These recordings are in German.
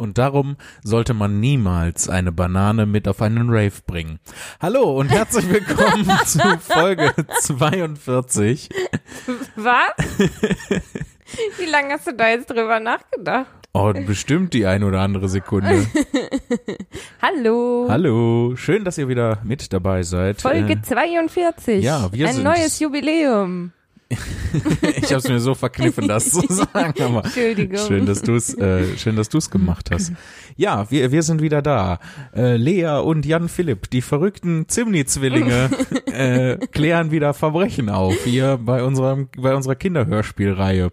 Und darum sollte man niemals eine Banane mit auf einen Rave bringen. Hallo und herzlich willkommen zu Folge 42. Was? Wie lange hast du da jetzt drüber nachgedacht? Oh, bestimmt die ein oder andere Sekunde. Hallo. Hallo, schön, dass ihr wieder mit dabei seid. Folge Äh, 42. ja, wir Ein sind's. neues Jubiläum. ich habe es mir so verkniffen, das zu sagen, aber Entschuldigung. schön, dass du es, äh, schön, dass du es gemacht hast. Ja, wir, wir sind wieder da. Äh, Lea und Jan Philipp, die verrückten Zimni-Zwillinge, äh, klären wieder Verbrechen auf hier bei unserem, bei unserer Kinderhörspielreihe,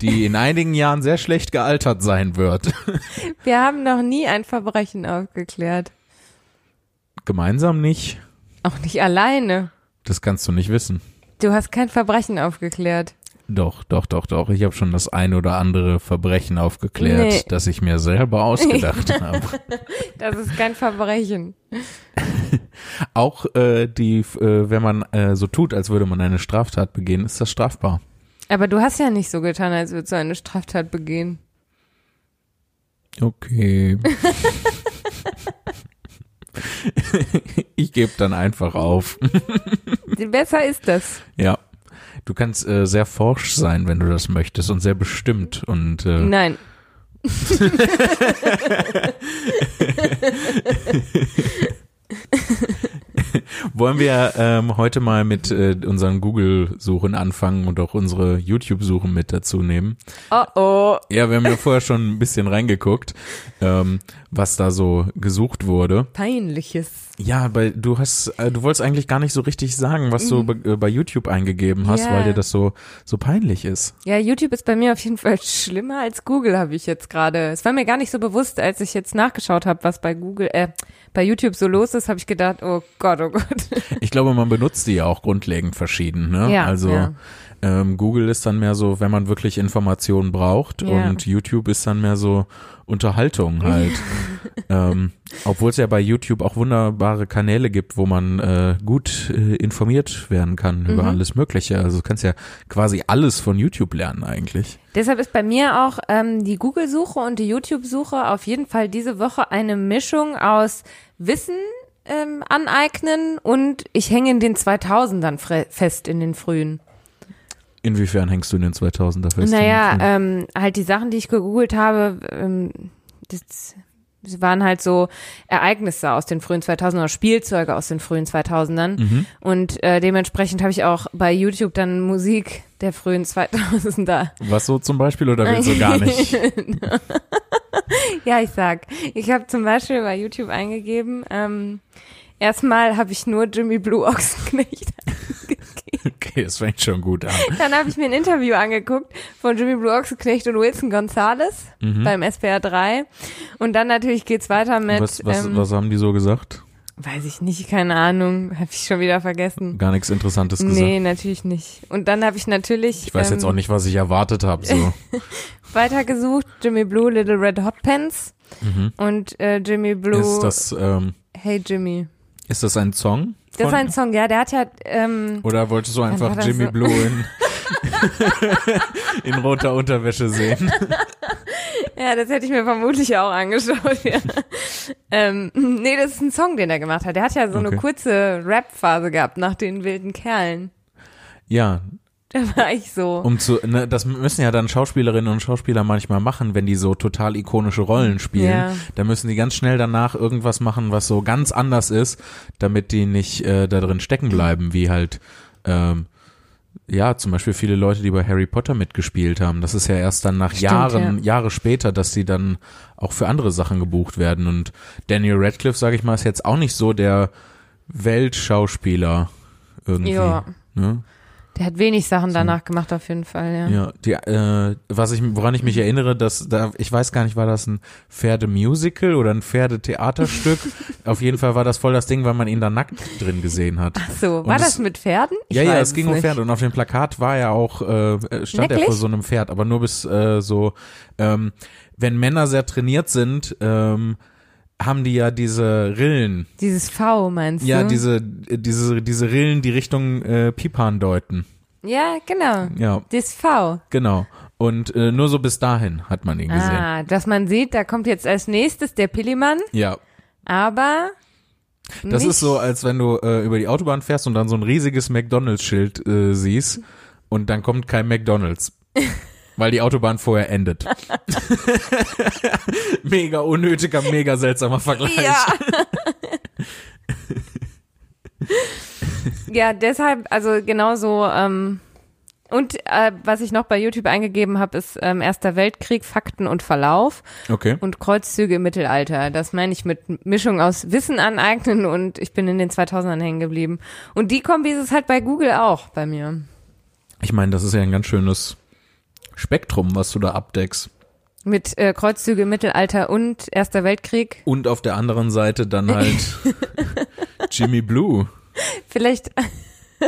die in einigen Jahren sehr schlecht gealtert sein wird. Wir haben noch nie ein Verbrechen aufgeklärt. Gemeinsam nicht. Auch nicht alleine. Das kannst du nicht wissen. Du hast kein Verbrechen aufgeklärt. Doch, doch, doch, doch. Ich habe schon das ein oder andere Verbrechen aufgeklärt, Nee. das ich mir selber ausgedacht habe. Das ist kein Verbrechen. Auch äh, die, äh, wenn man äh, so tut, als würde man eine Straftat begehen, ist das strafbar. Aber du hast ja nicht so getan, als würdest du eine Straftat begehen. Okay. ich gebe dann einfach auf. Besser ist das. ja. Du kannst äh, sehr forsch sein, wenn du das möchtest und sehr bestimmt und äh, Nein. wollen wir ähm, heute mal mit äh, unseren Google-Suchen anfangen und auch unsere YouTube-Suchen mit dazu nehmen. Oh oh. Ja, wir haben ja vorher schon ein bisschen reingeguckt, ähm, was da so gesucht wurde. Peinliches. Ja, bei du hast, äh, du wolltest eigentlich gar nicht so richtig sagen, was du bei, äh, bei YouTube eingegeben hast, Mhm. Ja. weil dir das so so peinlich ist. Ja, YouTube ist bei mir auf jeden Fall schlimmer als Google, habe ich jetzt gerade. Es war mir gar nicht so bewusst, als ich jetzt nachgeschaut habe, was bei Google, äh, bei YouTube so los ist, habe ich gedacht, oh Gott, oh Gott. Ich glaube, man benutzt die ja auch grundlegend verschieden. Ne? Ja, also ja. Ähm, Google ist dann mehr so, wenn man wirklich Informationen braucht, Ja. und YouTube ist dann mehr so Unterhaltung halt. ähm, Obwohl es ja bei YouTube auch wunderbare Kanäle gibt, wo man äh, gut äh, informiert werden kann über Mhm. alles Mögliche. Also du kannst ja quasi alles von YouTube lernen eigentlich. Deshalb ist bei mir auch ähm, die Google-Suche und die YouTube-Suche auf jeden Fall diese Woche eine Mischung aus Wissen ähm, aneignen und ich hänge in den 2000ern fre- fest, in den frühen. Inwiefern hängst du in den 2000er fest? Naja, ähm, halt die Sachen, die ich gegoogelt habe, ähm, das, waren halt so Ereignisse aus den frühen 2000ern, Spielzeuge aus den frühen 2000ern. Mhm. Und äh, dementsprechend habe ich auch bei YouTube dann Musik der frühen 2000er. Was so zum Beispiel oder willst du gar nicht? Ja, ich sag. Ich habe zum Beispiel bei YouTube eingegeben, ähm, erstmal habe ich nur Jimmy Blue Ochsenknecht Okay, das fängt schon gut an. Dann habe ich mir ein Interview angeguckt von Jimmy Blue Ochsenknecht und Wilson Gonzalez Mhm. beim SPR 3. Und dann natürlich geht's weiter mit, Was, was, ähm, was haben die so gesagt? weiß ich nicht, keine Ahnung, habe ich schon wieder vergessen. Gar nichts Interessantes gesagt. Nee, natürlich nicht. Und dann habe ich natürlich Ich weiß jetzt ähm, auch nicht, was ich erwartet habe. So. weitergesucht, Jimmy Blue, Little Red Hot Pants Mhm. und äh, Jimmy Blue, Ist das, ähm, Hey Jimmy. ist das ein Song? Das ist ein Song, ja, der hat ja, ähm, Oder wolltest du einfach Jimmy so? Blue in, in roter Unterwäsche sehen? Ja, das hätte ich mir vermutlich auch angeschaut, ja. ähm, nee, das ist ein Song, den er gemacht hat. Der hat ja so Okay. eine kurze Rap-Phase gehabt nach den wilden Kerlen. Ja, Da war ich so. um zu, ne, das müssen ja dann Schauspielerinnen und Schauspieler manchmal machen, wenn die so total ikonische Rollen spielen. Ja. Da müssen die ganz schnell danach irgendwas machen, was so ganz anders ist, damit die nicht äh, da drin stecken bleiben, wie halt, ähm, ja, zum Beispiel viele Leute, die bei Harry Potter mitgespielt haben. Das ist ja erst dann nach Stimmt, Jahren, ja. Jahre später, dass die dann auch für andere Sachen gebucht werden. Und Daniel Radcliffe, sage ich mal, ist jetzt auch nicht so der Weltschauspieler irgendwie. Ja. Ne? Der hat wenig Sachen danach gemacht, auf jeden Fall, ja. Ja, die, äh, was ich, woran ich mich erinnere, dass da, ich weiß gar nicht, war das ein Pferdemusical oder ein Pferdetheaterstück? Auf jeden Fall war das voll das Ding, weil man ihn da nackt drin gesehen hat. Ach so, Und war es- das mit Pferden? Ich ja, ja, es ging um nicht. Pferde und auf dem Plakat war ja auch, äh, stand er Wirklich? vor so einem Pferd, aber nur bis äh, so, ähm, wenn Männer sehr trainiert sind, ähm, haben die ja diese Rillen. Dieses V, meinst Ja, du? diese, diese, diese Rillen, die Richtung äh, Pipan deuten. Ja, genau. Ja, Das V. genau. Und äh, nur so bis dahin hat man ihn gesehen. Ah, dass man sieht, da kommt jetzt als nächstes der Pillimann, Ja, aber das ist so, als wenn du äh, über die Autobahn fährst und dann so ein riesiges McDonalds-Schild äh, siehst und dann kommt kein McDonalds. Weil die Autobahn vorher endet. mega unnötiger, mega seltsamer Vergleich. Ja. ja, deshalb, also genauso, ähm, und äh, was ich noch bei YouTube eingegeben habe, ist ähm, Erster Weltkrieg, Fakten und Verlauf Okay. und Kreuzzüge im Mittelalter. Das meine ich mit Mischung aus Wissen aneignen und ich bin in den 2000ern hängen geblieben. Und die Kombi ist es halt bei Google auch bei mir. Ich meine, das ist ja ein ganz schönes Spektrum, was du da abdeckst. Mit äh, Kreuzzüge Mittelalter und Erster Weltkrieg. Und auf der anderen Seite dann halt Jimmy Blue. Vielleicht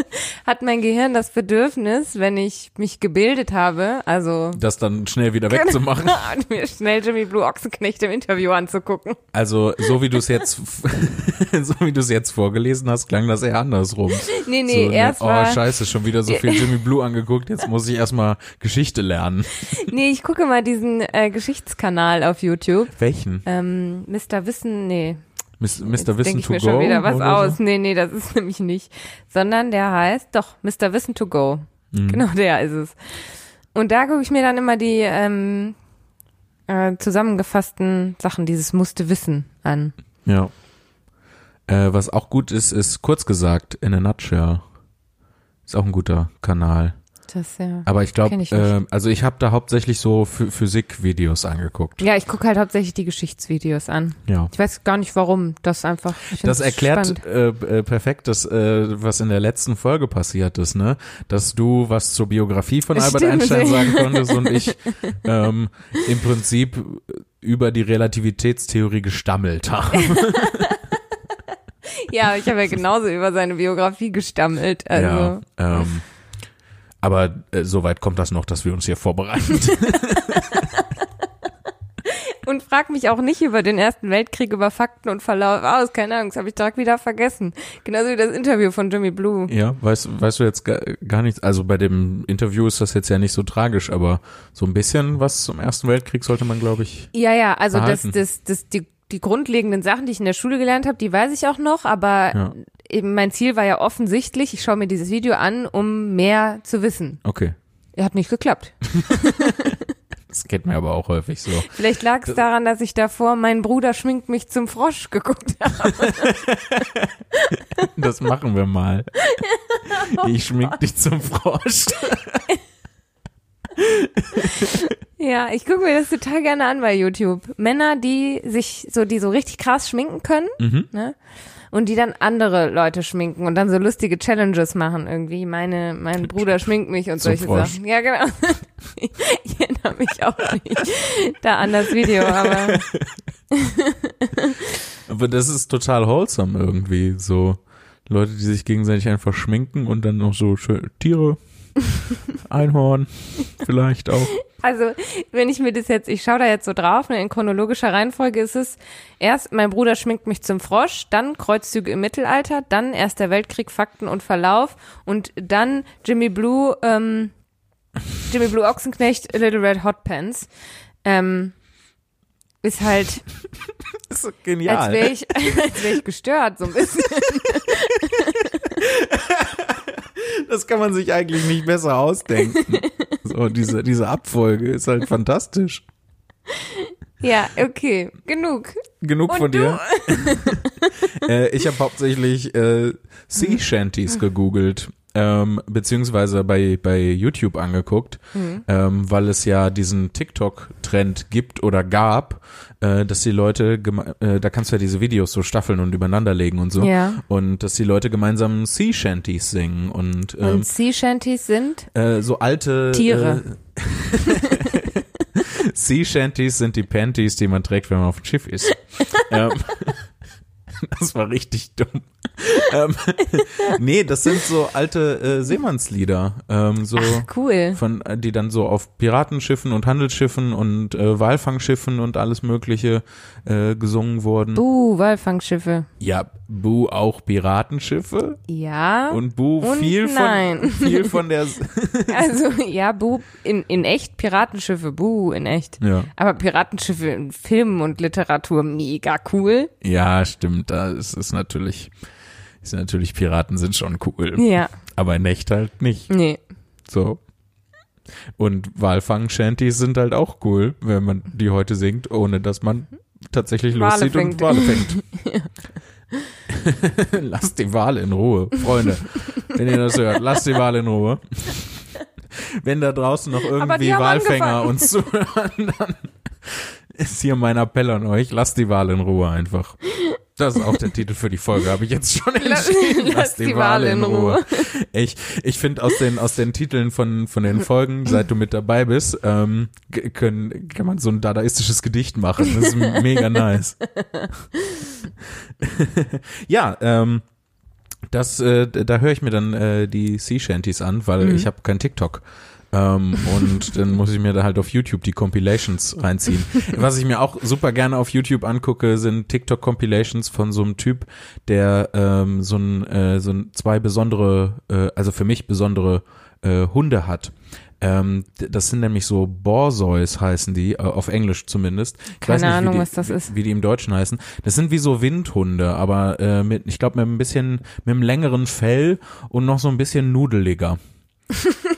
hat mein Gehirn das Bedürfnis, wenn ich mich gebildet habe, also Das dann schnell wieder wegzumachen. mir schnell Jimmy Blue Ochsenknecht im Interview anzugucken. Also, so wie du es jetzt, so wie du es jetzt vorgelesen hast, klang das eher andersrum. Nee, nee, so, erst oh, war, scheiße, schon wieder so viel Jimmy Blue angeguckt, jetzt muss ich erstmal Geschichte lernen. nee, ich gucke mal diesen äh, Geschichtskanal auf YouTube. Welchen? Ähm, Mr. Wissen, nee, Mis- Mr. Wissen to mir go? schon wieder was aus. So? Nee, nee, das ist nämlich nicht. Sondern der heißt, doch, Mr. Wissen to go. Mhm. Genau der ist es. Und da gucke ich mir dann immer die ähm, äh, zusammengefassten Sachen, dieses musste Wissen an. Ja. Äh, was auch gut ist, ist kurz gesagt, in a nutshell. Ist auch ein guter Kanal. Das ja. Aber ich glaube, äh, also ich habe da hauptsächlich so Ph- Physik-Videos angeguckt. Ja, ich gucke halt hauptsächlich die Geschichtsvideos an. Ja. Ich weiß gar nicht warum. Das einfach. Das erklärt äh, äh, perfekt, das, äh, was in der letzten Folge passiert ist, ne? Dass du was zur Biografie von Albert Stimmt. Einstein sagen konntest und ich ähm, im Prinzip über die Relativitätstheorie gestammelt habe. Ja, ich habe ja genauso über seine Biografie gestammelt. Also. Ja, ähm, aber äh, soweit kommt das noch, dass wir uns hier vorbereiten. Und frag mich auch nicht über den Ersten Weltkrieg, über Fakten und Verlauf aus. Keine Ahnung, das habe ich direkt wieder vergessen. Genauso wie das Interview von Jimmy Blue. ja, weißt, weißt du jetzt gar, gar nichts, also bei dem Interview ist das jetzt ja nicht so tragisch, aber so ein bisschen was zum Ersten Weltkrieg sollte man, glaube ich, Ja, ja, also das, das, das, die, die grundlegenden Sachen, die ich in der Schule gelernt habe, die weiß ich auch noch, aber Ja. eben mein Ziel war ja offensichtlich, ich schaue mir dieses Video an, um mehr zu wissen. okay. Er hat nicht geklappt. Das kennt man aber auch häufig so. Vielleicht lag es daran, dass ich davor Mein Bruder schminkt mich zum Frosch geguckt habe. Das machen wir mal. Ich schmink dich zum Frosch. Ja, ich gucke mir das total gerne an bei YouTube. Männer, die sich so, die so richtig krass schminken können, Mhm. ne? Und die dann andere Leute schminken und dann so lustige Challenges machen irgendwie. Meine, mein Bruder schminkt mich und Zum solche Frosch. Sachen. Ja, genau. Ich erinnere mich auch nicht da an das Video, aber Aber das ist total wholesome irgendwie. So Leute, die sich gegenseitig einfach schminken und dann noch so Tiere, Einhorn, vielleicht auch. Also, wenn ich mir das jetzt, ich schaue da jetzt so drauf, ne, in chronologischer Reihenfolge ist es erst, mein Bruder schminkt mich zum Frosch, dann Kreuzzüge im Mittelalter, dann Erster Weltkrieg, Fakten und Verlauf und dann Jimmy Blue, ähm, Jimmy Blue Ochsenknecht, Little Red Hot Pants. Ähm, ist halt, ist so als genial. wäre ich, als wäre ich gestört, so ein bisschen. Das kann man sich eigentlich nicht besser ausdenken. So, diese, diese Abfolge ist halt fantastisch. Ja, okay, genug. Genug Und von du? dir. äh, ich habe hauptsächlich äh, Sea Shanties gegoogelt, ähm, beziehungsweise bei, bei YouTube angeguckt, Mhm. ähm, weil es ja diesen TikTok-Trend gibt oder gab, äh, dass die Leute, äh, da kannst du ja diese Videos so staffeln und übereinander legen und so, Ja. und dass die Leute gemeinsam Sea Shanties singen und, ähm, Und Sea Shanties sind? äh, so alte Tiere. Äh, sea Shanties sind die Panties, die man trägt, wenn man auf dem Schiff ist. ähm, das war richtig dumm. ähm, nee, das sind so alte äh, Seemannslieder, ähm, so Ach, cool. von, äh, die dann so auf Piratenschiffen und Handelsschiffen und äh, Walfangschiffen und alles Mögliche äh, gesungen wurden. Buh, Walfangschiffe. Ja, Bu auch Piratenschiffe Ja. und Bu Und viel nein. von viel von der Also, ja, Buh, in, in echt Piratenschiffe, Buh, in echt. ja Aber Piratenschiffe in Film und Literatur, mega cool. ja stimmt, da ist es natürlich ist natürlich Piraten sind schon cool, Ja, aber in echt halt nicht. nee. So. Und Walfang-Shanties sind halt auch cool, wenn man die heute singt, ohne dass man tatsächlich Wale loszieht fängt. und Wale fängt. lasst die Wale in Ruhe, Freunde. Wenn ihr das hört, lasst die Wale in Ruhe. Wenn da draußen noch irgendwie Walfänger angefangen. uns zuhören, dann ist hier mein Appell an euch, lasst die Wale in Ruhe einfach. Das ist auch der Titel für die Folge, habe ich jetzt schon entschieden. Lass die Wale in Ruhe. Ich, ich finde aus den, aus den Titeln von, von den Folgen, seit du mit dabei bist, ähm, können, kann man so ein dadaistisches Gedicht machen. Das ist mega nice. ja, ähm, das, äh, da höre ich mir dann äh, die Sea Shanties an, weil Mhm. ich habe kein TikTok. Ähm, und dann muss ich mir da halt auf YouTube die Compilations reinziehen. Was ich mir auch super gerne auf YouTube angucke, sind TikTok-Compilations von so einem Typ, der ähm, so ein, äh, so ein zwei besondere, äh, also für mich besondere äh, Hunde hat. Ähm, das sind nämlich so Borzois heißen die, äh, auf Englisch zumindest. Ich Keine wie Ahnung, die, was das ist. Wie die im Deutschen heißen. Das sind wie so Windhunde, aber äh, mit, ich glaube, mit ein bisschen, mit einem längeren Fell und noch so ein bisschen nudeliger.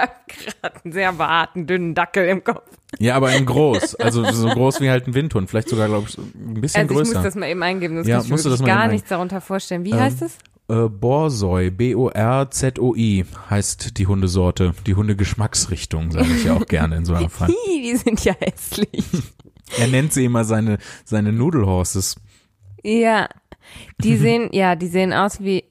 Ich habe gerade einen sehr behaarten, dünnen Dackel im Kopf. Ja, aber in groß. Also so groß wie halt ein Windhund. Vielleicht sogar, glaube ich, ein bisschen Also ich muss größer. das mal eben eingeben, sonst Ja, kann ich mir das gar eben nichts darunter vorstellen. Wie Ähm, heißt es? äh, Borzoi, B-O-R-Z-O-I heißt die Hundesorte. Die Hundegeschmacksrichtung, sage ich ja auch gerne in so einem Fall. Die sind ja hässlich. Er nennt sie immer seine, seine Nudelhorses. Ja, die sehen, ja, die sehen aus wie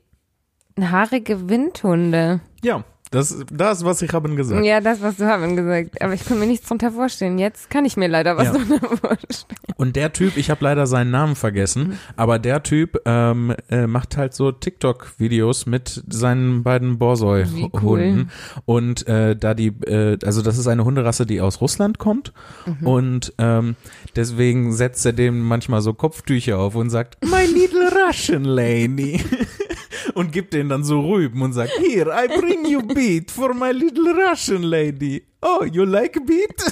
haarige Windhunde. Ja, das, das was ich haben gesagt. Ja, das, was du haben gesagt. Aber ich kann mir nichts drunter vorstellen. Jetzt kann ich mir leider was Ja. drunter vorstellen. Und der Typ, ich habe leider seinen Namen vergessen, aber der Typ ähm, äh, macht halt so TikTok-Videos mit seinen beiden Borsoi-Hunden. cool. Und äh, da die, äh, also das ist eine Hunderasse, die aus Russland kommt. Und ähm, deswegen setzt er dem manchmal so Kopftücher auf und sagt, My little Russian lady. und gibt denen dann so Rüben und sagt, Here, I bring you beat for my little Russian lady. Oh, you like beat?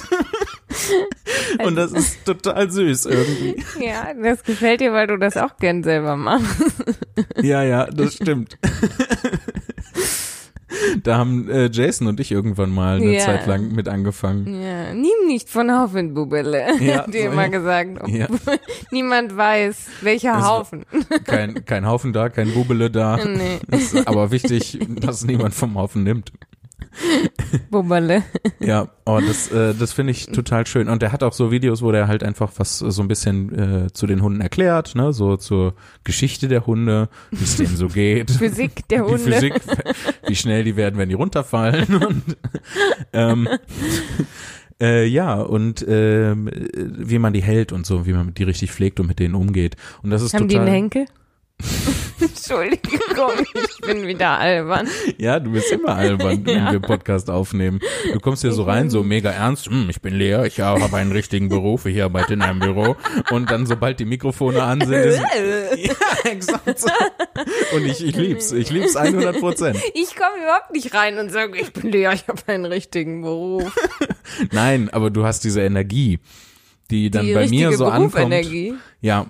und das ist total süß irgendwie. Ja, das gefällt dir, weil du das auch gern selber machst. Ja, ja, das stimmt. Da haben äh, Jason und ich irgendwann mal eine Ja. Zeit lang mit angefangen. Ja, nimm nicht von Haufen, Bubele. Ja, dir so, immer ja. gesagt. Ja. Niemand weiß, welcher Es- Haufen. Kein, kein Haufen da, kein Bubele da. Nee, Ist aber wichtig, dass niemand vom Haufen nimmt. Bubele. Ja, oh, das, äh, das finde ich total schön. Und er hat auch so Videos, wo der halt einfach was so ein bisschen äh, zu den Hunden erklärt, ne, so zur Geschichte der Hunde, wie es denen so geht. Physik der die Hunde. Physik, wie schnell die werden, wenn die runterfallen. Und, ähm, äh, ja, und äh, wie man die hält und so, wie man die richtig pflegt und mit denen umgeht. Und das ist Haben die total. einen Henkel? Entschuldigung, ich bin wieder albern. Ja, du bist immer albern, wenn Ja. wir Podcast aufnehmen. Du kommst hier so rein, so mega ernst, hm, ich bin Lea, ich habe einen richtigen Beruf, ich arbeite in einem Büro. Und dann, sobald die Mikrofone an sind, ist, ja, exakt so. Und ich, ich lieb's, ich lieb's 100 Prozent. Ich komme überhaupt nicht rein und sage, ich bin Lea, ich habe einen richtigen Beruf. Nein, aber du hast diese Energie, die dann Die bei mir so ankommt. Berufenergie. Ja,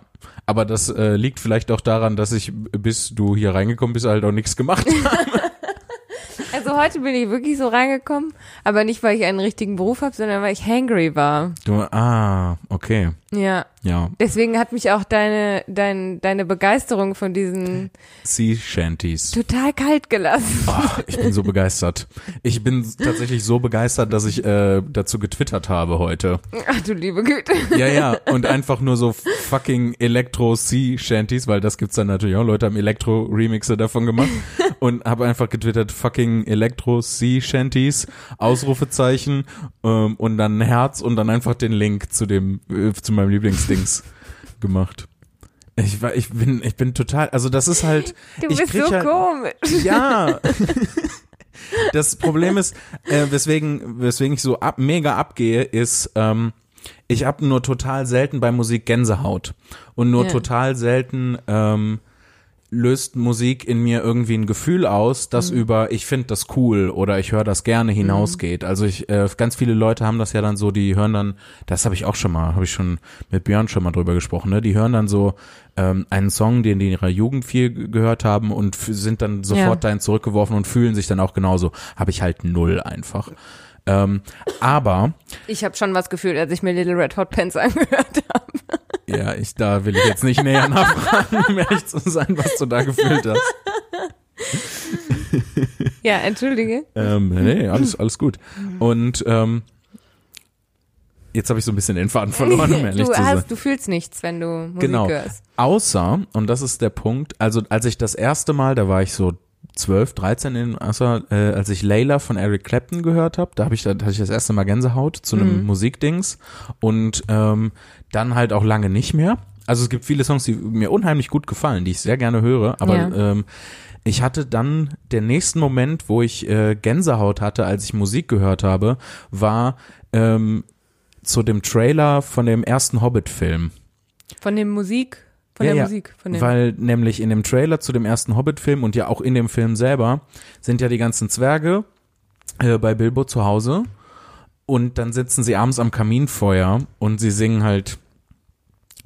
aber das äh, liegt vielleicht auch daran, dass ich, bis du hier reingekommen bist, halt auch nichts gemacht habe. Also heute bin ich wirklich so reingekommen, aber nicht, weil ich einen richtigen Beruf habe, sondern weil ich hangry war. Du, ah, okay, Ja. ja. Deswegen hat mich auch deine, dein, deine Begeisterung von diesen Sea Shanties. total kalt gelassen. Oh, ich bin so begeistert. Ich bin tatsächlich so begeistert, dass ich äh, dazu getwittert habe heute. Ach du liebe Güte. Ja, ja, und einfach nur so fucking Elektro-Sea Shanties, weil das gibt's dann natürlich auch. Leute haben Elektro-Remixe davon gemacht und habe einfach getwittert fucking Elektro-Sea Shanties, Ausrufezeichen ähm, und dann ein Herz und dann einfach den Link zu dem, äh, zu meinem Lieblingsdings gemacht. Ich, war- ich bin, ich bin total, also das ist halt. Du bist so halt, komisch. Ja. das Problem ist, äh, weswegen, weswegen ich so ab, mega abgehe, ist, ähm, ich habe nur total selten bei Musik Gänsehaut. Und nur Ja. total selten ähm, löst Musik in mir irgendwie ein Gefühl aus, das Mhm. über ich finde das cool oder ich höre das gerne hinausgeht. Also ich äh, ganz viele Leute haben das ja dann so, die hören dann, das habe ich auch schon mal, habe ich schon mit Björn schon mal drüber gesprochen, ne? Die hören dann so ähm, einen Song, den die in ihrer Jugend viel ge- gehört haben und sind dann sofort Ja. dahin zurückgeworfen und fühlen sich dann auch genauso. Habe ich halt null einfach. Ähm, aber Ich habe schon was gefühlt, als ich mir Little Red Hot Pants angehört habe. Ja, ich da will ich jetzt nicht näher nachfragen, um ehrlich zu sein, was du da gefühlt hast. Ja, entschuldige. Ähm, nee, alles, alles gut. Und ähm, jetzt habe ich so ein bisschen den Faden verloren, um ehrlich du, zu sein. hast, du fühlst nichts, wenn du Musik Genau. hörst. Außer, und das ist der Punkt, also als ich das erste Mal, da war ich so 12, 13 in außer, äh, als ich Layla von Eric Clapton gehört habe, da habe ich, da hatte ich das erste Mal Gänsehaut zu einem Musikdings und ähm, dann halt auch lange nicht mehr. Also es gibt viele Songs, die mir unheimlich gut gefallen, die ich sehr gerne höre, aber Ja. ähm, ich hatte dann den nächsten Moment, wo ich äh, Gänsehaut hatte, als ich Musik gehört habe, war ähm, zu dem Trailer von dem ersten Hobbit-Film. Von dem Musik, von Ja, der ja, Musik, von dem. Weil nämlich in dem Trailer zu dem ersten Hobbit-Film und ja auch in dem Film selber sind ja die ganzen Zwerge äh, bei Bilbo zu Hause und dann sitzen sie abends am Kaminfeuer und sie singen halt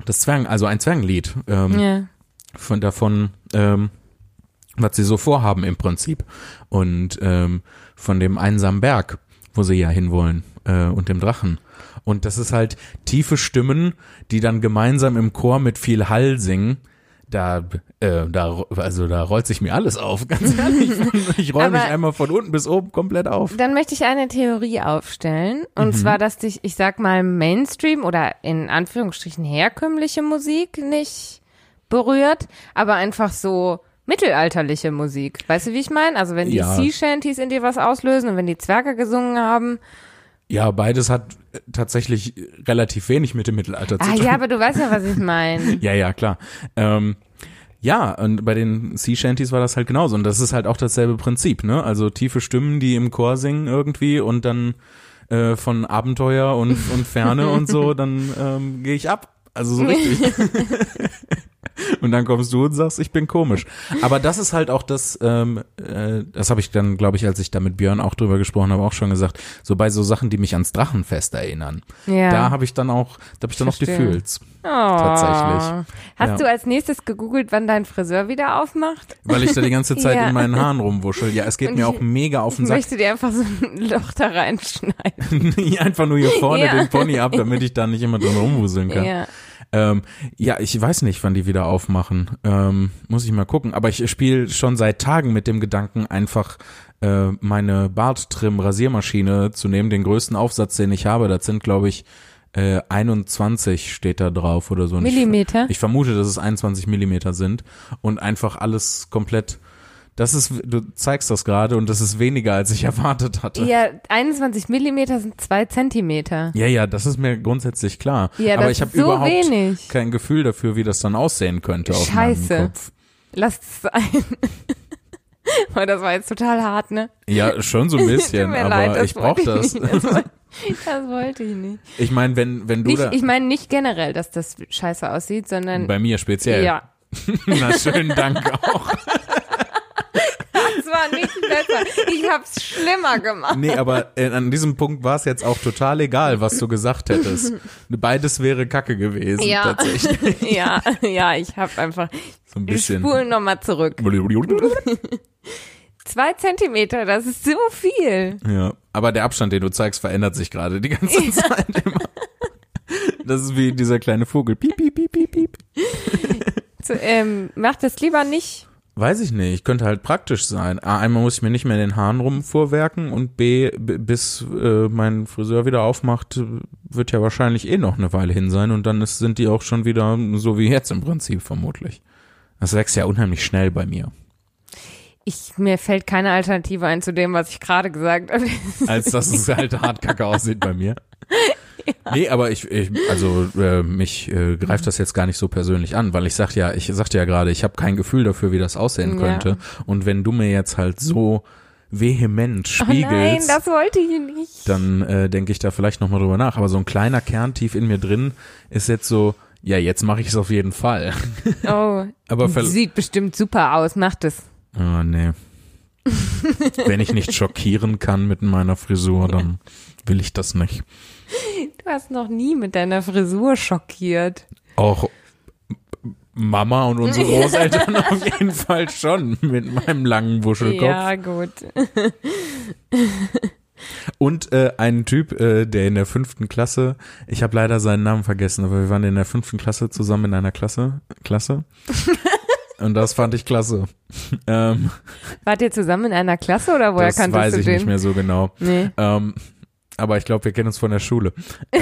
das Zwergen, also ein Zwergenlied ähm, ja. von davon, ähm, was sie so vorhaben im Prinzip und ähm, von dem einsamen Berg, wo sie ja hinwollen äh, und dem Drachen. Und das ist halt tiefe Stimmen, die dann gemeinsam im Chor mit viel Hall singen. Da, äh, da, also da rollt sich mir alles auf, ganz ehrlich. Ich roll mich einmal von unten bis oben komplett auf. Dann möchte ich eine Theorie aufstellen. Und zwar, dass dich, ich sag mal, Mainstream oder in Anführungsstrichen herkömmliche Musik nicht berührt, aber einfach so mittelalterliche Musik. Weißt du, wie ich meine? Also wenn die Ja. Sea Shanties in dir was auslösen und wenn die Zwerge gesungen haben. Ja, beides hat äh, tatsächlich relativ wenig mit dem Mittelalter zu Ah tun. ja, aber du weißt ja, was ich meine. Ja, ja, klar. Ähm, ja, und bei den Sea Shanties war das halt genauso. Und das ist halt auch dasselbe Prinzip, ne? Also tiefe Stimmen, die im Chor singen irgendwie und dann äh, von Abenteuer und, und Ferne und so, dann ähm, gehe ich ab. Also so richtig. und dann kommst du und sagst, ich bin komisch. Aber das ist halt auch das, ähm, äh, das habe ich dann, glaube ich, als ich da mit Björn auch drüber gesprochen habe, auch schon gesagt, so bei so Sachen, die mich ans Drachenfest erinnern. Ja. Da habe ich dann auch, da habe ich dann auch Verstehe. Gefühls. oh. tatsächlich. Hast Ja. du als nächstes gegoogelt, wann dein Friseur wieder aufmacht? Weil ich da die ganze Zeit Ja. in meinen Haaren rumwuschel. Ja, es geht Und mir ich- auch mega auf Ich den Sack. möchte dir einfach so ein Loch da reinschneiden. Einfach nur hier vorne Ja. den Pony ab, damit ich da nicht immer drin rumwuseln kann. Ja. Ähm, ja, ich weiß nicht, wann die wieder aufmachen. Ähm, muss ich mal gucken. Aber ich spiele schon seit Tagen mit dem Gedanken, einfach äh, meine Barttrim-Rasiermaschine zu nehmen, den größten Aufsatz, den ich habe. Das sind, glaube ich, äh, 21 steht da drauf oder so. Und ich- Millimeter? Ich vermute, dass es 21 Millimeter sind und einfach alles komplett. Das ist, du zeigst das gerade und das ist weniger, als ich erwartet hatte. Ja, 21 Millimeter sind zwei Zentimeter. Ja, ja, das ist mir grundsätzlich klar. Ja, Aber ich habe so überhaupt wenig. kein Gefühl dafür, wie das dann aussehen könnte auf Scheiße. meinem Kopf. Lass es sein. Weil das war jetzt total hart, ne? Ja, schon so ein bisschen, aber leid, ich brauche das. Das wollte, das wollte ich nicht. Ich meine, wenn wenn du nicht da ich meine nicht generell, dass das scheiße aussieht, sondern bei mir speziell. ja. Na schönen Dank auch. War nicht besser. Ich hab's schlimmer gemacht. Nee, aber äh, an diesem Punkt war es jetzt auch total egal, was du gesagt hättest. Beides wäre Kacke gewesen, Ja. tatsächlich. Ja, ja, ich hab einfach. So ein bisschen. spulen nochmal zurück. Zwei Zentimeter, das ist so viel. Ja, aber der Abstand, den du zeigst, verändert sich gerade die ganze Zeit immer. Das ist wie dieser kleine Vogel. Piep, piep, piep, piep, piep. So, ähm, mach das lieber nicht. Weiß ich nicht, könnte halt praktisch sein. A, einmal muss ich mir nicht mehr in den Haaren rumvorwerken und B, bis äh, mein Friseur wieder aufmacht, wird ja wahrscheinlich eh noch eine Weile hin sein und dann ist, sind die auch schon wieder so wie jetzt im Prinzip vermutlich. Das wächst ja unheimlich schnell bei mir. Ich, mir fällt keine Alternative ein zu dem, was ich gerade gesagt habe. Als dass es halt hart kacke aussieht bei mir. Nee, aber ich, ich also äh, mich äh, greift das jetzt gar nicht so persönlich an, weil ich sag ja, ich sagte ja gerade, ich habe kein Gefühl dafür, wie das aussehen Ja. könnte. Und wenn du mir jetzt halt so vehement Oh nein, spiegelst, das wollte ich nicht. dann äh, denke ich da vielleicht nochmal drüber nach. Aber so ein kleiner Kern tief in mir drin ist jetzt so, ja, jetzt mache ich es auf jeden Fall. Oh, Aber sieht bestimmt super aus, macht es. Oh, nee. Wenn ich nicht schockieren kann mit meiner Frisur, dann will ich das nicht. Du hast noch nie mit deiner Frisur schockiert. Auch Mama und unsere Großeltern auf jeden Fall schon mit meinem langen Wuschelkopf. Ja, gut. Und äh, ein Typ, äh, der in der fünften Klasse, ich habe leider seinen Namen vergessen, aber wir waren in der fünften Klasse zusammen in einer Klasse. Klasse. Und das fand ich klasse. Ähm, Wart ihr zusammen in einer Klasse oder woher das kanntest weiß du ich den? nicht mehr so genau. Nee. Ähm, aber ich glaube, wir kennen uns von der Schule.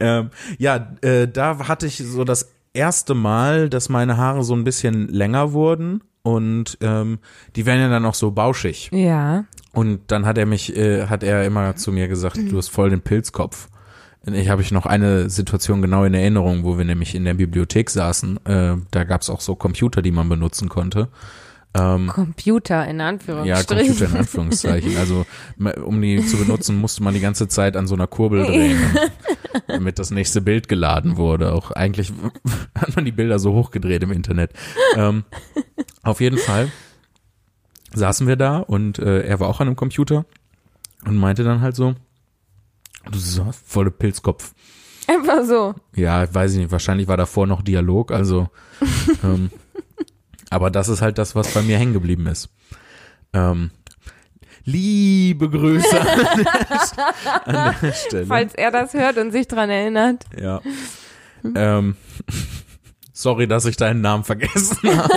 ähm, ja, äh, da hatte ich so das erste Mal, dass meine Haare so ein bisschen länger wurden und ähm, die werden ja dann auch so bauschig. Ja. Und dann hat er mich, äh, hat er immer zu mir gesagt, du hast voll den Pilzkopf. Ich habe ich noch eine Situation genau in Erinnerung, wo wir nämlich in der Bibliothek saßen. Äh, da gab's auch so Computer, die man benutzen konnte. Ähm, Computer in ja, Anführungsstrichen. Computer in Anführungszeichen. Also um die zu benutzen, musste man die ganze Zeit an so einer Kurbel drehen, damit das nächste Bild geladen wurde. Auch eigentlich hat man die Bilder so hochgedreht im Internet. Ähm, auf jeden Fall saßen wir da und äh, er war auch an einem Computer und meinte dann halt so, du so volle Pilzkopf. Einfach so. Ja, weiß ich nicht, wahrscheinlich war davor noch Dialog, also ähm, aber das ist halt das, was bei mir hängen geblieben ist. Ähm, liebe Grüße an der, an der Stelle. Falls er das hört und sich dran erinnert. Ja. Ähm, sorry, dass ich deinen Namen vergessen habe.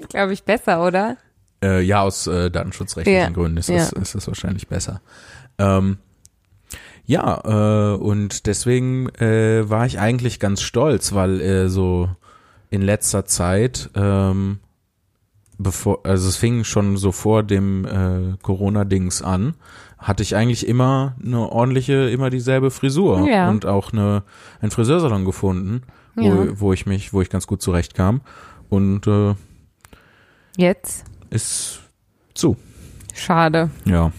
Ist, glaube ich, besser, oder? Äh, ja, aus äh, datenschutzrechtlichen Ja, Gründen ist das, ja. ist das wahrscheinlich besser. Ähm, ja, äh, und deswegen äh, war ich eigentlich ganz stolz, weil äh, so in letzter Zeit, ähm, bevor, also es fing schon so vor dem äh, Corona-Dings an, hatte ich eigentlich immer eine ordentliche, immer dieselbe Frisur Ja. und auch eine, einen Friseursalon gefunden, wo, Ja. wo ich mich, wo ich ganz gut zurechtkam und äh, Jetzt? ist zu. Schade. Ja.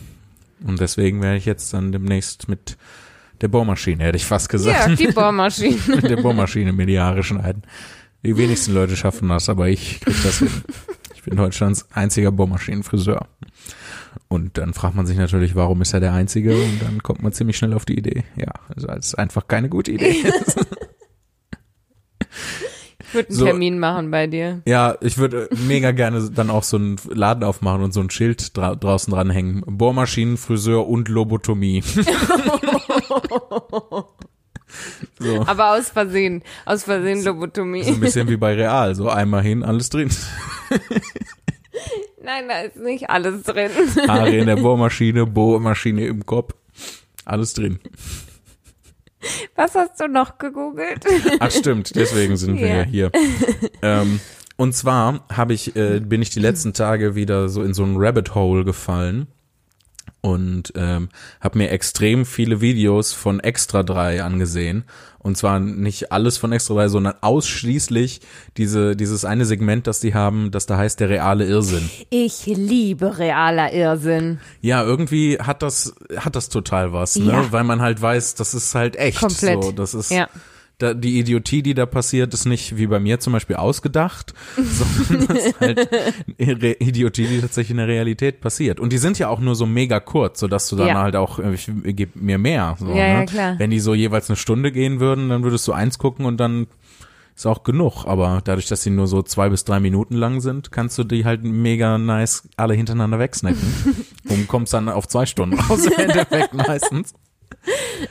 Und deswegen werde ich jetzt dann demnächst mit der Bohrmaschine, hätte ich fast gesagt, Ja, die Bohrmaschine. mit der Bohrmaschine mir die Haare schneiden. Die wenigsten Leute schaffen das, aber ich krieg das hin. Ich bin Deutschlands einziger Bohrmaschinenfriseur. Und dann fragt man sich natürlich, warum ist er der Einzige? Und dann kommt man ziemlich schnell auf die Idee. Ja, also als es einfach keine gute Idee ist. würde einen So. Termin machen bei dir. Ja, ich würde mega gerne dann auch so einen Laden aufmachen und so ein Schild dra draußen dranhängen. Bohrmaschinen, Friseur und Lobotomie. so, Aber aus Versehen. Aus Versehen so Lobotomie. ein bisschen wie bei Real. So einmal hin, alles drin. Nein, da ist nicht alles drin. Haare in der Bohrmaschine, Bohrmaschine im Kopf. Alles drin. Was hast du noch gegoogelt? Ach stimmt, deswegen sind wir Ja. ja hier. Ähm, und zwar habe ich, äh, bin ich die letzten Tage wieder so in so ein Rabbit Hole gefallen und ähm, habe mir extrem viele Videos von Extra 3 angesehen. Und zwar nicht alles von Extra 3, sondern ausschließlich diese, dieses eine Segment, das die haben, das da heißt der reale Irrsinn. Ich liebe realer Irrsinn. Ja, irgendwie hat das, hat das total was, ne? Ja. Weil man halt weiß, das ist halt echt. Komplett. So, das ist, Ja. Da, die Idiotie, die da passiert, ist nicht wie bei mir zum Beispiel ausgedacht, sondern das ist halt Re Idiotie, die tatsächlich in der Realität passiert. Und die sind ja auch nur so mega kurz, sodass du dann Ja. halt auch, äh, ich gebe mir mehr. So, Ja, ne? ja, klar. Wenn die so jeweils eine Stunde gehen würden, dann würdest du eins gucken und dann ist auch genug. Aber dadurch, dass sie nur so zwei bis drei Minuten lang sind, kannst du die halt mega nice alle hintereinander wegsnacken. und kommst dann auf zwei Stunden raus im Endeffekt meistens.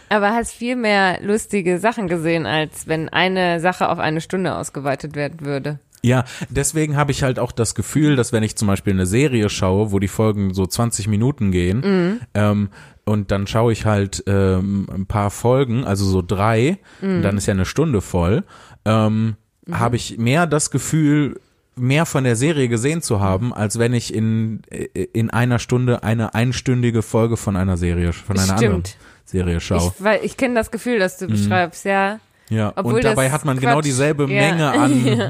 Aber hast viel mehr lustige Sachen gesehen, als wenn eine Sache auf eine Stunde ausgeweitet werden würde. Ja, deswegen habe ich halt auch das Gefühl, dass wenn ich zum Beispiel eine Serie schaue, wo die Folgen so 20 Minuten gehen, ähm, und dann schaue ich halt ähm, ein paar Folgen, also so drei, und dann ist ja eine Stunde voll, ähm, habe ich mehr das Gefühl, mehr von der Serie gesehen zu haben, als wenn ich in, in einer Stunde eine einstündige Folge von einer Serie, von einer Stimmt. anderen Serie schaue. Ich, weil ich kenne das Gefühl, das du beschreibst, ja. Ja, Obwohl und dabei hat man genau Quatsch- dieselbe ja. Menge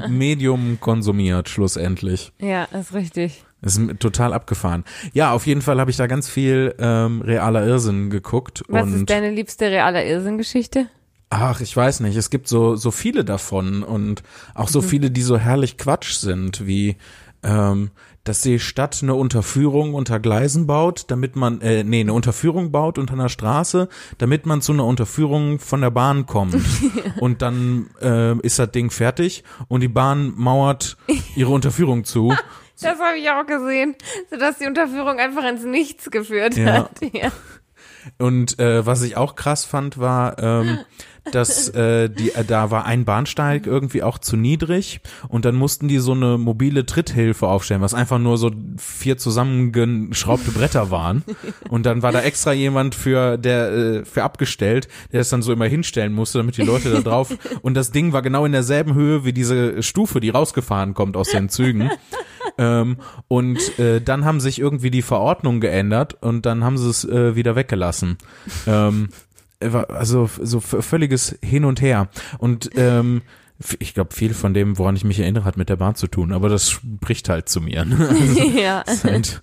an Medium konsumiert, schlussendlich. Ja, ist richtig. Ist total abgefahren. Ja, auf jeden Fall habe ich da ganz viel ähm, realer Irrsinn geguckt. Was ist deine liebste reale Irrsinn-Geschichte? Ach, ich weiß nicht. Es gibt so, so viele davon und auch so viele, die so herrlich Quatsch sind, wie, ähm, dass die Stadt eine Unterführung unter Gleisen baut, damit man, äh, nee, eine Unterführung baut unter einer Straße, damit man zu einer Unterführung von der Bahn kommt. Und dann äh, ist das Ding fertig und die Bahn mauert ihre Unterführung zu. Das habe ich auch gesehen, sodass die Unterführung einfach ins Nichts geführt Ja. hat. Ja. Und äh, was ich auch krass fand, war, ähm, dass äh, die, äh, da war ein Bahnsteig irgendwie auch zu niedrig und dann mussten die so eine mobile Tritthilfe aufstellen, was einfach nur so vier zusammengeschraubte Bretter waren. Und dann war da extra jemand für der äh, für abgestellt, der das dann so immer hinstellen musste, damit die Leute da drauf. Und das Ding war genau in derselben Höhe wie diese Stufe, die rausgefahren kommt aus den Zügen. Ähm, und äh, dann haben sich irgendwie die Verordnungen geändert und dann haben sie es äh, wieder weggelassen. Ähm, war also so völliges Hin und Her. Und ähm, ich glaube, viel von dem, woran ich mich erinnere, hat mit der Bahn zu tun, aber das spricht halt zu mir. Ne? ja. ist halt,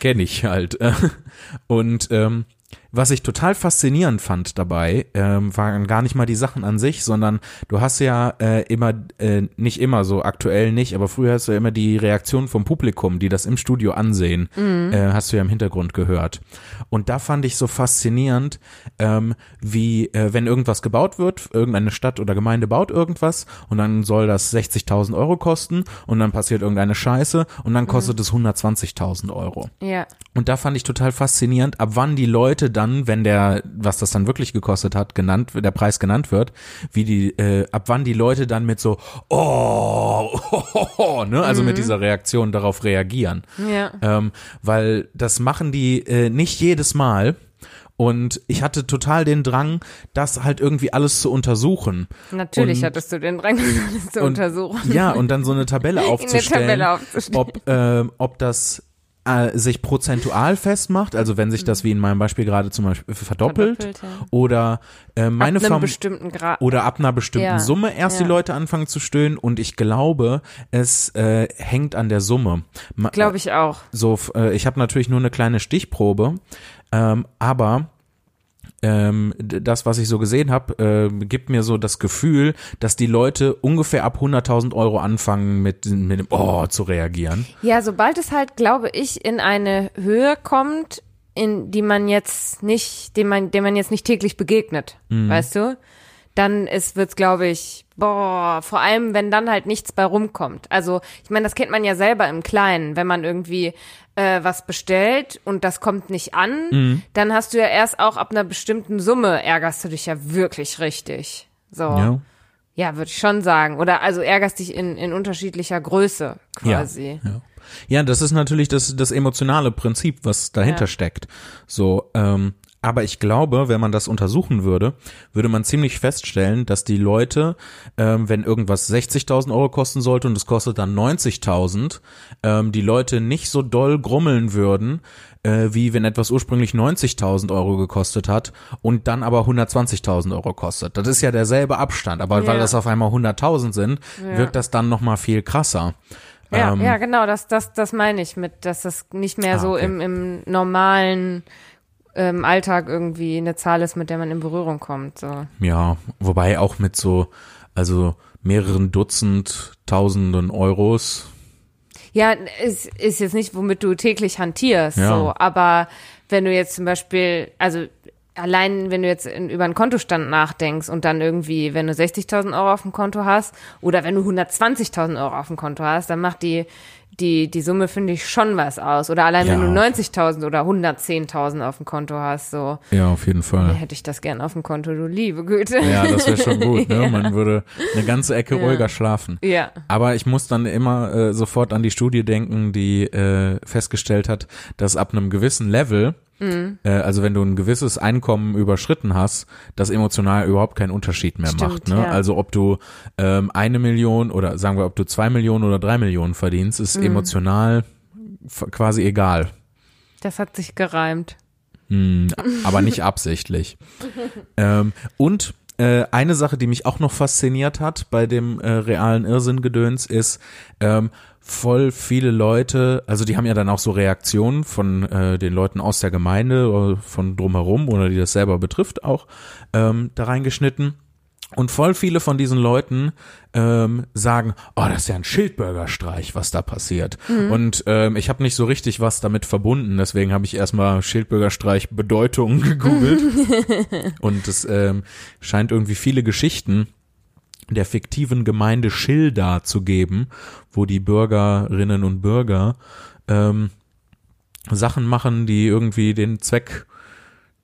kenne ich halt. Und ähm, was ich total faszinierend fand dabei, ähm, waren gar nicht mal die Sachen an sich, sondern du hast ja äh, immer, äh, nicht immer so aktuell nicht, aber früher hast du ja immer die Reaktion vom Publikum, die das im Studio ansehen, äh, hast du ja im Hintergrund gehört. Und da fand ich so faszinierend, ähm, wie äh, wenn irgendwas gebaut wird, irgendeine Stadt oder Gemeinde baut irgendwas und dann soll das 60.000 Euro kosten und dann passiert irgendeine Scheiße und dann kostet es 120.000 Euro. Ja. Und da fand ich total faszinierend, ab wann die Leute dann, wenn der, was das dann wirklich gekostet hat, genannt, der Preis genannt wird, wie die, äh, ab wann die Leute dann mit so, oh, oh, oh, oh ne, also mit dieser Reaktion darauf reagieren. Ja. Ähm, weil das machen die äh, nicht jedes Mal. Und ich hatte total den Drang, das halt irgendwie alles zu untersuchen. Natürlich Und- hattest du den Drang, das alles zu und- untersuchen. Ja, und dann so eine Tabelle aufzustellen, Tabelle aufzustellen. ob, ähm, ob das äh, sich prozentual festmacht, also wenn sich das wie in meinem Beispiel gerade zum Beispiel verdoppelt, Verdoppelt, ja. oder äh, meine Ab einem Form bestimmten Grad. oder ab einer bestimmten Ja, Summe erst ja. die Leute anfangen zu stöhnen und ich glaube, es äh, hängt an der Summe. Glaube ich auch. so, äh, ich habe natürlich nur eine kleine Stichprobe, ähm, aber ähm, das, was ich so gesehen habe, äh, gibt mir so das Gefühl, dass die Leute ungefähr ab 100.000 Euro anfangen mit, mit dem Oh zu reagieren. Ja, sobald es halt, glaube ich, in eine Höhe kommt, in die man jetzt nicht, dem man, dem man jetzt nicht täglich begegnet, weißt du? Dann ist, wird's, glaube ich, boah, vor allem, wenn dann halt nichts bei rumkommt. Also, ich meine, das kennt man ja selber im Kleinen, wenn man irgendwie äh, was bestellt und das kommt nicht an, dann hast du ja erst auch ab einer bestimmten Summe ärgerst du dich ja wirklich richtig. So. Ja. Ja, würde ich schon sagen. Oder also ärgerst dich in, in unterschiedlicher Größe quasi. Ja. Ja, das ist natürlich das, das emotionale Prinzip, was dahinter Ja. steckt. So, ähm, aber ich glaube, wenn man das untersuchen würde, würde man ziemlich feststellen, dass die Leute, ähm, wenn irgendwas 60.000 Euro kosten sollte und es kostet dann 90.000, ähm, die Leute nicht so doll grummeln würden, äh, wie wenn etwas ursprünglich 90.000 Euro gekostet hat und dann aber 120.000 Euro kostet. Das ist ja derselbe Abstand, aber weil Ja. das auf einmal 100.000 sind, Ja. wirkt das dann noch mal viel krasser. Ja, Ähm, ja, genau, das, das, das meine ich mit, dass das nicht mehr Ah, so okay. im, im normalen ähm, Alltag irgendwie eine Zahl ist, mit der man in Berührung kommt. So. Ja, wobei auch mit so, also mehreren Dutzend, Tausenden Euros. Ja, ist, ist jetzt nicht, womit du täglich hantierst, Ja. so, aber wenn du jetzt zum Beispiel, also allein wenn du jetzt in, über einen Kontostand nachdenkst und dann irgendwie, wenn du 60.000 Euro auf dem Konto hast oder wenn du 120.000 Euro auf dem Konto hast, dann macht die, die, die Summe, finde ich, schon was aus. Oder allein wenn Ja. du 90.000 oder 110.000 auf dem Konto hast, so, Ja, auf jeden Fall. hätte ich das gern auf dem Konto, du liebe Güte. Ja, das wäre schon gut, ne? Man würde eine ganze Ecke ruhiger schlafen. Ja. Aber ich muss dann immer äh, sofort an die Studie denken, die äh, festgestellt hat, dass ab einem gewissen Level Äh, also wenn du ein gewisses Einkommen überschritten hast, das emotional überhaupt keinen Unterschied mehr Stimmt, macht. Ne? ja. Also ob du ähm, eine Million oder sagen wir, ob du zwei Millionen oder drei Millionen verdienst, ist emotional f- quasi egal. Das hat sich gereimt. Hm, aber nicht absichtlich. ähm, und äh, eine Sache, die mich auch noch fasziniert hat bei dem äh, realen Irrsinngedöns, ist ähm, voll viele Leute, also die haben ja dann auch so Reaktionen von äh, den Leuten aus der Gemeinde oder von drumherum oder die das selber betrifft auch ähm, da reingeschnitten. Und voll viele von diesen Leuten ähm, sagen, oh, das ist ja ein Schildbürgerstreich, was da passiert. Und ähm, ich habe nicht so richtig was damit verbunden, deswegen habe ich erstmal Schildbürgerstreich Bedeutung gegoogelt. Und es ähm, scheint irgendwie viele Geschichten der fiktiven Gemeinde Schilda zu geben, wo die Bürgerinnen und Bürger ähm, Sachen machen, die irgendwie den Zweck,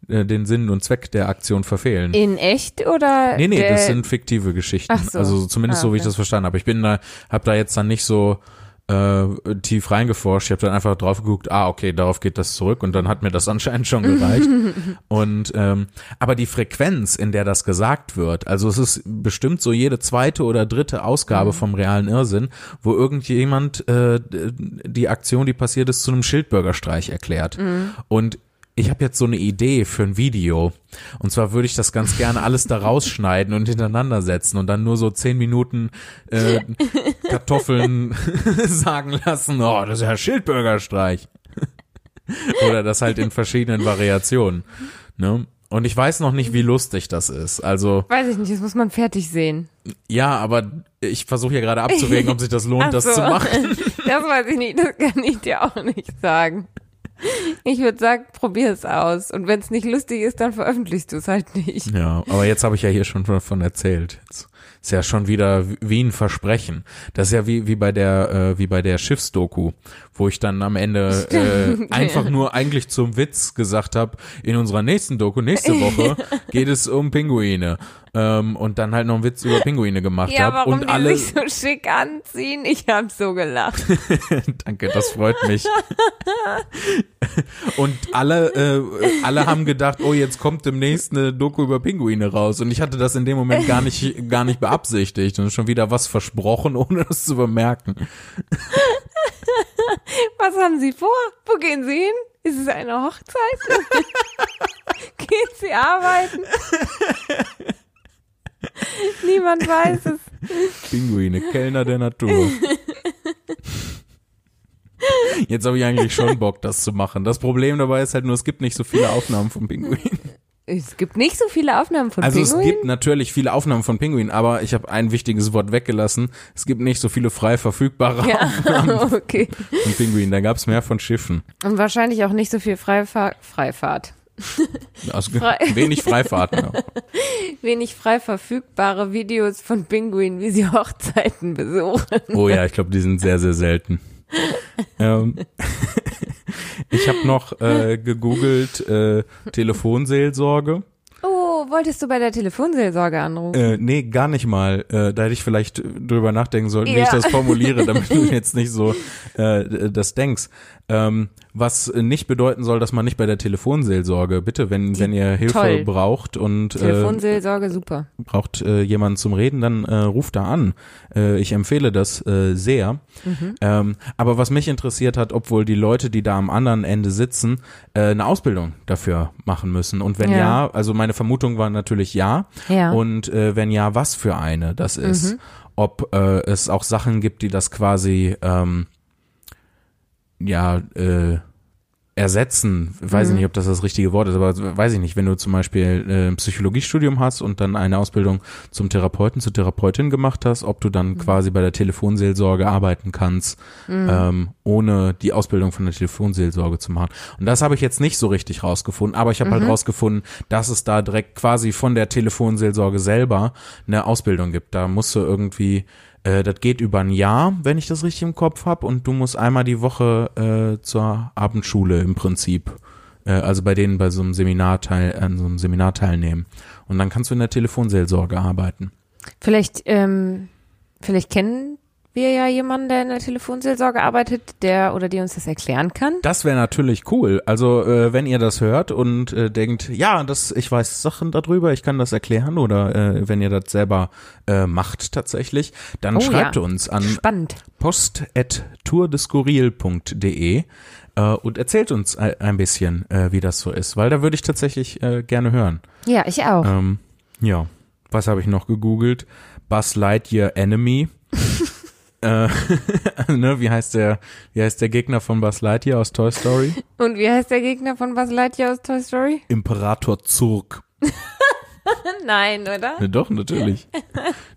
äh, den Sinn und Zweck der Aktion verfehlen. In echt oder? Nee, nee, das sind fiktive Geschichten. Ach so. Also zumindest Ah, so, wie ich okay. das verstanden habe. Ich bin da, hab da jetzt dann nicht so äh, tief reingeforscht. Ich habe dann einfach drauf geguckt, ah, okay, darauf geht das zurück und dann hat mir das anscheinend schon gereicht. und ähm, aber die Frequenz, in der das gesagt wird, also es ist bestimmt so jede zweite oder dritte Ausgabe vom realen Irrsinn, wo irgendjemand äh, die Aktion, die passiert ist, zu einem Schildbürgerstreich erklärt. Und ich habe jetzt so eine Idee für ein Video. Und zwar würde ich das ganz gerne alles da rausschneiden und hintereinander setzen und dann nur so zehn Minuten äh, Kartoffeln sagen lassen, oh, das ist ja Schildbürgerstreich. Oder das halt in verschiedenen Variationen. Ne? Und ich weiß noch nicht, wie lustig das ist. Also, Weiß ich nicht, das muss man fertig sehen. ja, aber ich versuche ja gerade abzuwägen, ob sich das lohnt, Ach das so. zu machen. Das weiß ich nicht, das kann ich dir auch nicht sagen. Ich würde sagen, probier es aus. Und wenn es nicht lustig ist, dann veröffentlichst du es halt nicht. Ja, aber jetzt habe ich ja hier schon davon erzählt. Jetzt ist ja schon wieder wie ein Versprechen. Das ist ja wie, wie bei der, äh, wie bei der Schiffsdoku, wo ich dann am Ende äh, einfach nur eigentlich zum Witz gesagt habe, in unserer nächsten Doku, nächste Woche, geht es um Pinguine. Ähm, und dann halt noch einen Witz über Pinguine gemacht Ja, habe. warum Und die alle, sich so schick anziehen? Ich hab so gelacht. danke, das freut mich. Und alle, äh, alle haben gedacht, oh, jetzt kommt demnächst eine Doku über Pinguine raus. Und ich hatte das in dem Moment gar nicht, gar nicht beabsichtigt und schon wieder was versprochen, ohne das zu bemerken. Was haben Sie vor? Wo gehen Sie hin? Ist es eine Hochzeit? gehen Sie arbeiten? Niemand weiß es. Pinguine, Kellner der Natur. Jetzt habe ich eigentlich schon Bock, das zu machen. Das Problem dabei ist halt nur, es gibt nicht so viele Aufnahmen von Pinguinen. Es gibt nicht so viele Aufnahmen von Also es Pinguinen. gibt natürlich viele Aufnahmen von Pinguinen, aber ich habe ein wichtiges Wort weggelassen. Es gibt nicht so viele frei verfügbare ja, okay. von Pinguinen. Da gab es mehr von Schiffen. Und wahrscheinlich auch nicht so viel Freifahr Freifahrt. Also Frei- wenig Freifahrten. Ja. Wenig frei verfügbare Videos von Pinguinen, wie sie Hochzeiten besuchen. Oh ja, ich glaube, die sind sehr, sehr selten. ähm, ich habe noch äh, gegoogelt äh, Telefonseelsorge. Wolltest du bei der Telefonseelsorge anrufen? Äh, nee, gar nicht mal. Äh, da hätte ich vielleicht drüber nachdenken sollen, wie Ja. ich das formuliere, damit du jetzt nicht so äh, das denkst. Ähm, was nicht bedeuten soll, dass man nicht bei der Telefonseelsorge, bitte, wenn, wenn ihr Hilfe toll. braucht und äh, Telefonseelsorge, super. braucht äh, jemanden zum Reden, dann äh, ruft da an. Äh, ich empfehle das äh, sehr. Ähm, aber was mich interessiert hat, obwohl die Leute, die da am anderen Ende sitzen, äh, eine Ausbildung dafür machen müssen. Und wenn ja, Ja. also meine Vermutung war natürlich ja. Ja. Und äh, wenn ja, was für eine das ist. Ob äh, es auch Sachen gibt, die das quasi ähm, ja äh, ersetzen, weiß ich nicht, ob das das richtige Wort ist, aber weiß ich nicht, wenn du zum Beispiel äh, ein Psychologiestudium hast und dann eine Ausbildung zum Therapeuten, zur Therapeutin gemacht hast, ob du dann quasi bei der Telefonseelsorge arbeiten kannst, ähm, ohne die Ausbildung von der Telefonseelsorge zu machen. Und das habe ich jetzt nicht so richtig rausgefunden, aber ich habe halt rausgefunden, dass es da direkt quasi von der Telefonseelsorge selber eine Ausbildung gibt. Da musst du irgendwie äh, das geht über ein Jahr, wenn ich das richtig im Kopf habe, und du musst einmal die Woche äh, zur Abendschule im Prinzip. Äh, also bei denen bei so einem Seminar teil, an so einem Seminar teilnehmen. Und dann kannst du in der Telefonseelsorge arbeiten. Vielleicht, ähm, vielleicht kennen wir ja jemanden, der in der Telefonseelsorge arbeitet, der oder die uns das erklären kann. Das wäre natürlich cool. Also äh, wenn ihr das hört und äh, denkt, ja, das, ich weiß Sachen darüber, ich kann das erklären oder äh, wenn ihr das selber äh, macht tatsächlich, dann Oh schreibt ja. uns an Spannend. post@tourdeskurril.de äh, und erzählt uns ein, ein bisschen, äh, wie das so ist, weil da würde ich tatsächlich äh, gerne hören. Ja, ich auch. Ähm, ja, was habe ich noch gegoogelt? Buzz Lightyear Enemy. äh, ne, wie heißt der, wie heißt der Gegner von Buzz Lightyear aus Toy Story? Und wie heißt der Gegner von Buzz Lightyear aus Toy Story? Imperator Zurg. Nein, oder? Ne, doch, natürlich.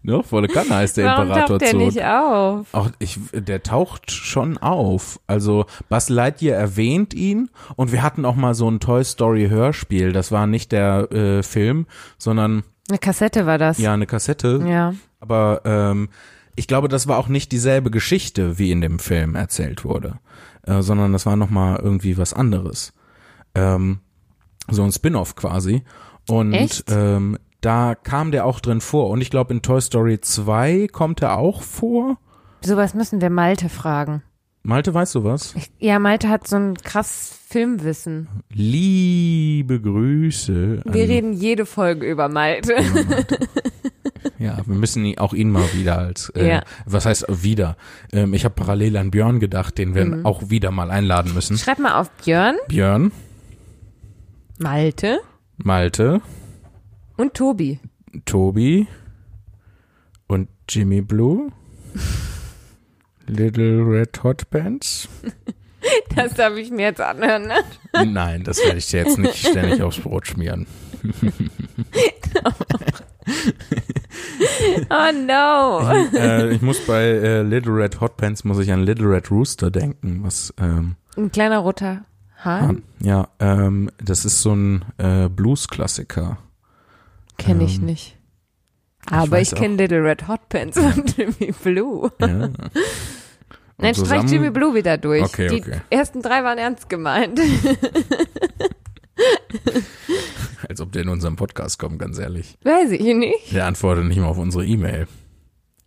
doch, volle Kanne heißt der Warum Imperator taucht der Zurg. nicht auf? Auch ich, der taucht schon auf. Also Buzz Lightyear erwähnt ihn und wir hatten auch mal so ein Toy Story Hörspiel. Das war nicht der äh, Film, sondern Eine Kassette war das. ja eine Kassette. Ja. Aber ähm, ich glaube, das war auch nicht dieselbe Geschichte, wie in dem Film erzählt wurde, äh, sondern das war noch mal irgendwie was anderes. Ähm, so ein Spin-off quasi. Und Echt? ähm, da kam der auch drin vor. Und ich glaube, in Toy Story 2 kommt er auch vor. Sowas müssen wir Malte fragen. Malte, weißt du was? Ich, ja, Malte hat so ein krass Filmwissen. Liebe Grüße. Wir reden jede Folge über Malte. Ja, wir müssen ihn- auch ihn mal wieder als, äh, Ja. was heißt wieder? Ähm, ich habe parallel an Björn gedacht, den wir Mhm. auch wieder mal einladen müssen. Schreib mal auf Björn, Björn, Malte Malte, und Tobi. Tobi und Jimmy Blue. Little Red Hot Pants. Das darf ich mir jetzt anhören, ne? Nein, das werde ich dir jetzt nicht ständig aufs Brot schmieren. Oh no. äh, ich muss bei äh, Little Red Hot Pants muss ich an Little Red Rooster denken, was ähm, Ein kleiner roter Hahn? ja, ähm, das ist so ein äh, Blues-Klassiker. Kenne ich Ähm, nicht. Aber weiß ich kenne Little Red Hot Pants von Jimmy Blue. Ja. Und Nein, streich zusammen- Jimmy Blue wieder durch. Okay, Die okay. ersten drei waren ernst gemeint. Als ob der in unserem Podcast kommt, ganz ehrlich. Weiß ich nicht. Der antwortet nicht mal auf unsere E-Mail.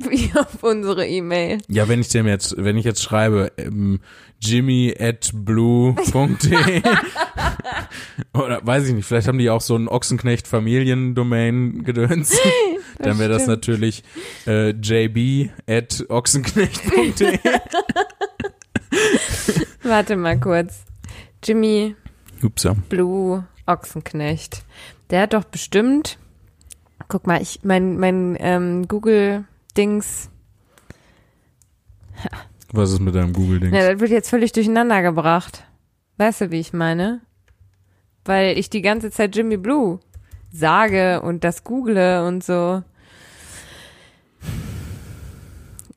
Wie auf unsere E-Mail. Ja, wenn ich dem jetzt, wenn ich jetzt schreibe, ähm, jimmy at blue.de oder weiß ich nicht, vielleicht haben die auch so ein Ochsenknecht-Familiendomain gedöns. Dann wäre das natürlich äh, jb at ochsenknecht.de. Warte mal kurz. Jimmy Upsa. Blue Ochsenknecht. Der hat doch bestimmt. Guck mal, ich mein mein ähm, Google Dings. Was ist mit deinem Google-Ding? Ja, das wird jetzt völlig durcheinander gebracht. Weißt du, wie ich meine? Weil ich die ganze Zeit Jimmy Blue sage und das google und so.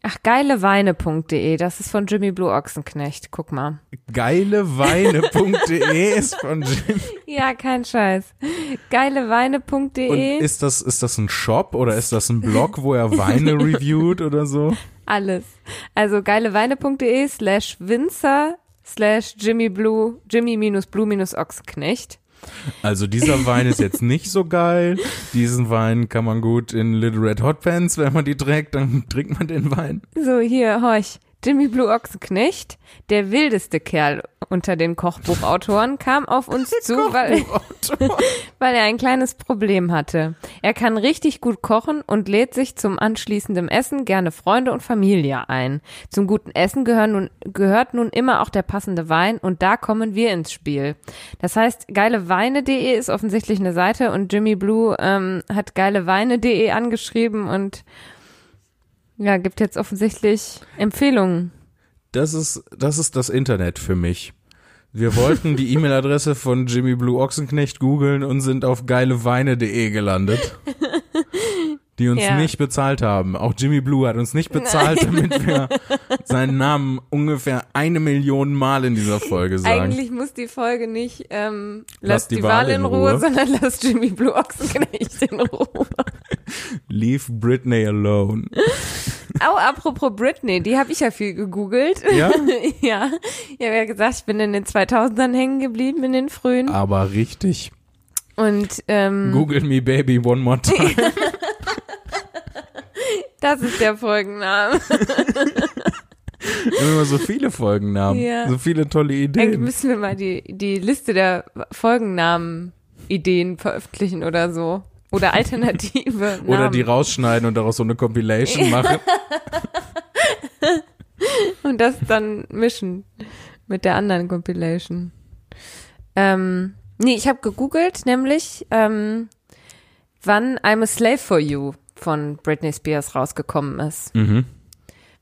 Ach, geileweine.de, das ist von Jimmy Blue Ochsenknecht. Guck mal. Geileweine.de ist von Jimmy. Ja, kein Scheiß. Geileweine.de. Und ist das, ist das ein Shop oder ist das ein Blog, wo er Weine reviewt oder so? Alles. Also geileweine.de slash Winzer slash Jimmy Blue, Jimmy minus Blue minus Ochsenknecht. Also dieser Wein ist jetzt nicht so geil. Diesen Wein kann man gut in Little Red Hot Pants, wenn man die trägt, dann trinkt man den Wein. So, hier, horch. Jimmy Blue Ochsenknecht, der wildeste Kerl unter den Kochbuchautoren, kam auf uns zu, weil, weil er ein kleines Problem hatte. Er kann richtig gut kochen und lädt sich zum anschließenden Essen gerne Freunde und Familie ein. Zum guten Essen gehören nun, gehört nun immer auch der passende Wein und da kommen wir ins Spiel. Das heißt, geileweine.de ist offensichtlich eine Seite und Jimmy Blue ähm, hat geileweine.de angeschrieben und ja, gibt jetzt offensichtlich Empfehlungen. Das ist, das ist das Internet für mich. Wir wollten die E-Mail-Adresse von Jimmy Blue Ochsenknecht googeln und sind auf geileweine.de gelandet. Die uns Ja. nicht bezahlt haben. Auch Jimmy Blue hat uns nicht bezahlt, damit wir seinen Namen ungefähr eine Million Mal in dieser Folge sagen. Eigentlich muss die Folge nicht ähm, Lass lass, die, Wahl in Ruhe, sondern lass Jimmy Blue Ochsenknecht in Ruhe. Leave Britney alone. Au, apropos Britney, die habe ich ja viel gegoogelt. Ja? ja, ich habe ja gesagt, ich bin in den 2000ern hängen geblieben, in den frühen. Aber richtig. Und ähm, Google me baby one more time. Das ist der Folgenname. Wir haben immer so viele Folgennamen, Ja. so viele tolle Ideen. müssen wir mal die, die Liste der Folgennamen-Ideen veröffentlichen oder so. Oder alternative Namen. Oder die rausschneiden und daraus so eine Compilation machen. Und das dann mischen mit der anderen Compilation. Ähm, nee, ich habe gegoogelt, nämlich ähm, wann I'm a Slave for You von Britney Spears rausgekommen ist. Mhm.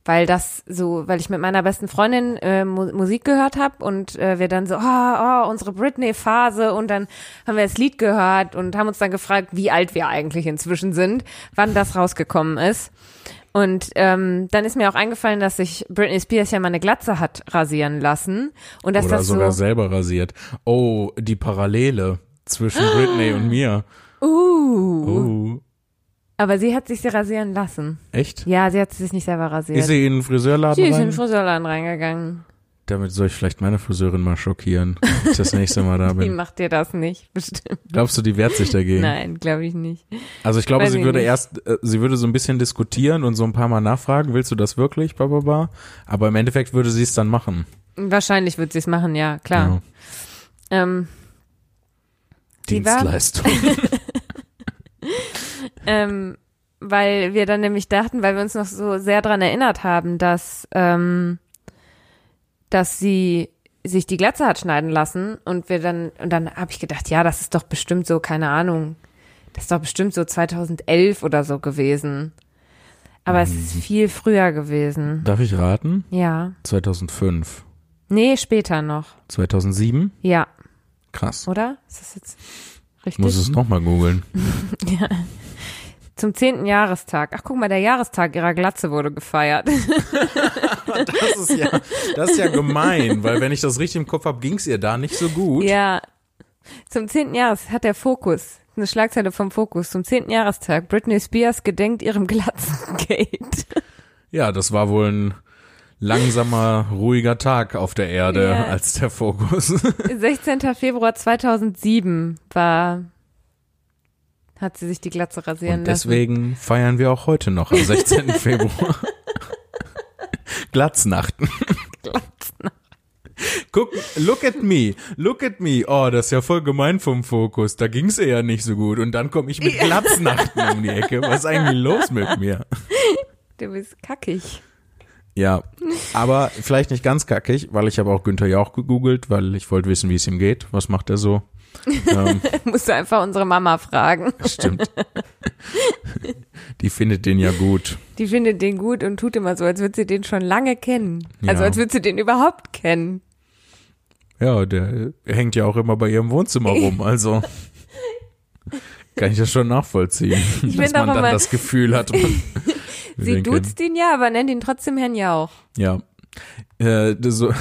Weil das so, weil ich mit meiner besten Freundin äh, Mu Musik gehört habe und äh, wir dann so, oh, oh, unsere Britney-Phase und dann haben wir das Lied gehört und haben uns dann gefragt, wie alt wir eigentlich inzwischen sind, wann das rausgekommen ist. Und ähm, dann ist mir auch eingefallen, dass sich Britney Spears ja mal eine Glatze hat rasieren lassen und dass Oder das sogar so, selber rasiert. Oh, die Parallele zwischen Britney und mir. uh, Oh, aber sie hat sich sie rasieren lassen. echt? Ja, sie hat sich nicht selber rasiert. Ist sie in den Friseurladen sie ist in den? Friseurladen reingegangen. Damit soll ich vielleicht meine Friseurin mal schockieren, wenn ich das nächste Mal da Die bin. macht dir das nicht, bestimmt. Glaubst du, die wehrt sich dagegen? Nein, glaube ich nicht. Also ich glaube, Weiß sie ich würde nicht. erst, äh, sie würde so ein bisschen diskutieren und so ein paar Mal nachfragen, willst du das wirklich, bababa? Aber im Endeffekt würde sie es dann machen. Wahrscheinlich wird sie es machen, ja, klar. Ähm, Die war- Dienstleistung. ähm, weil wir dann nämlich dachten, weil wir uns noch so sehr dran erinnert haben, dass, ähm, dass sie sich die Glatze hat schneiden lassen und wir dann, und dann habe ich gedacht, ja, das ist doch bestimmt so, keine Ahnung, das ist doch bestimmt so 2011 oder so gewesen. Aber es ist viel früher gewesen. Darf ich raten? Ja. 2005. Nee, später noch. 2007? Ja, Krass. oder? Ist das jetzt Ich richtig? muss es nochmal googeln. Ja. Zum zehnten Jahrestag. Ach, guck mal, der Jahrestag ihrer Glatze wurde gefeiert. Das ist ja, das ist ja gemein, weil wenn ich das richtig im Kopf habe, ging es ihr da nicht so gut. Ja. Zum zehnten Jahres hat der Fokus, eine Schlagzeile vom Fokus, zum zehnten Jahrestag, Britney Spears gedenkt ihrem Glatzengate. Ja, das war wohl ein langsamer, ruhiger Tag auf der Erde Ja. als der Fokus. 16. Februar 2007 war, hat sie sich die Glatze rasieren Und lassen. deswegen feiern wir auch heute noch am 16. Februar. Glatznachten. Guck, look at me, look at me. Oh, das ist ja voll gemein vom Fokus. Da ging's ihr ja nicht so gut. Und dann komme ich mit Glatznachten um die Ecke. Was ist eigentlich los mit mir? Du bist kackig. Ja, aber vielleicht nicht ganz kackig, weil ich habe auch Günther Jauch gegoogelt, weil ich wollte wissen, wie es ihm geht. Was macht er so? ähm, Musst du einfach unsere Mama fragen. stimmt. Die findet den ja gut. Die findet den gut und tut immer so, als würde sie den schon lange kennen. Also Ja. als würde sie den überhaupt kennen. Ja, der hängt ja auch immer bei ihrem Wohnzimmer rum, also kann ich das schon nachvollziehen, Ich dass man dann das Gefühl hat. Man Sie duzt ihn ja, aber nennt ihn trotzdem Herrn Jauch. Ja. Äh, so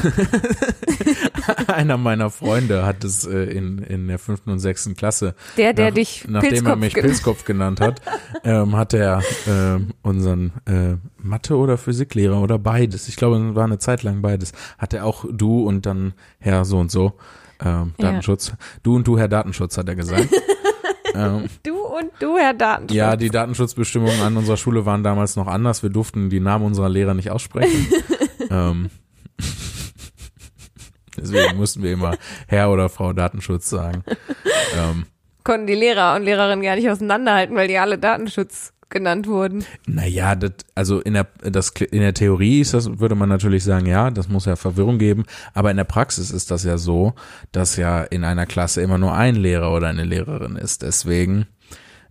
Einer meiner Freunde hat es äh, in, in der fünften und sechsten Klasse, Der, der nach, dich nachdem er Pilzkopf mich gen- Pilzkopf genannt hat, ähm, hat er ähm, unseren äh, Mathe- oder Physiklehrer oder beides, ich glaube, es war eine Zeit lang beides, hat er auch du und dann Herr so und so, ähm, Ja. Datenschutz. Du und du, Herr Datenschutz, hat er gesagt. ähm, Du und du, Herr Datenschutz. ja, die Datenschutzbestimmungen an unserer Schule waren damals noch anders. Wir durften die Namen unserer Lehrer nicht aussprechen. ähm, deswegen mussten wir immer Herr oder Frau Datenschutz sagen. Ähm, Konnten die Lehrer und Lehrerinnen gar nicht auseinanderhalten, weil die alle Datenschutz genannt wurden. naja, das, also in der, das, in der Theorie ist das, würde man natürlich sagen, ja, das muss ja Verwirrung geben. Aber in der Praxis ist das ja so, dass ja in einer Klasse immer nur ein Lehrer oder eine Lehrerin ist. Deswegen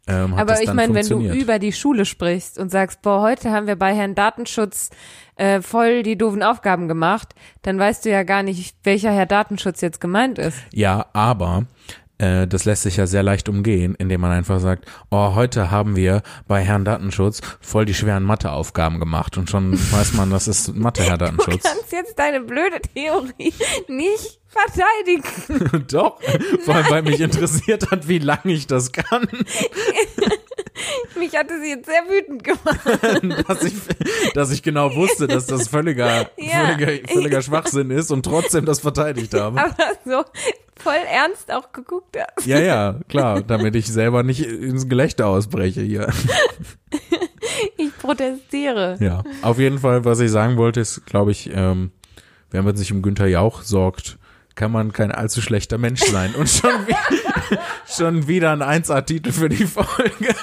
ähm, hat Aber das ich meine, wenn du über die Schule sprichst und sagst, boah, heute haben wir bei Herrn Datenschutz äh, voll die doofen Aufgaben gemacht, dann weißt du ja gar nicht, welcher Herr Datenschutz jetzt gemeint ist. Ja, aber äh, das lässt sich ja sehr leicht umgehen, indem man einfach sagt, oh, heute haben wir bei Herrn Datenschutz voll die schweren Matheaufgaben gemacht und schon weiß man, das ist Mathe, Herr Du Datenschutz. kannst jetzt deine blöde Theorie nicht verteidigen. Doch, vor allem, weil mich interessiert hat, wie lange ich das kann, Mich hatte sie jetzt sehr wütend gemacht. dass ich, dass ich genau wusste, dass das völliger, Ja. völliger, völliger Schwachsinn ist und trotzdem das verteidigt habe. Aber so voll ernst auch geguckt hast. Ja, ja, klar, damit ich selber nicht ins Gelächter ausbreche hier. Ich protestiere. Ja, auf jeden Fall, was ich sagen wollte, ist, glaube ich, ähm, wenn man sich um Günther Jauch sorgt, kann man kein allzu schlechter Mensch sein. Und schon, wie, schon wieder ein 1A-Titel für die Folge.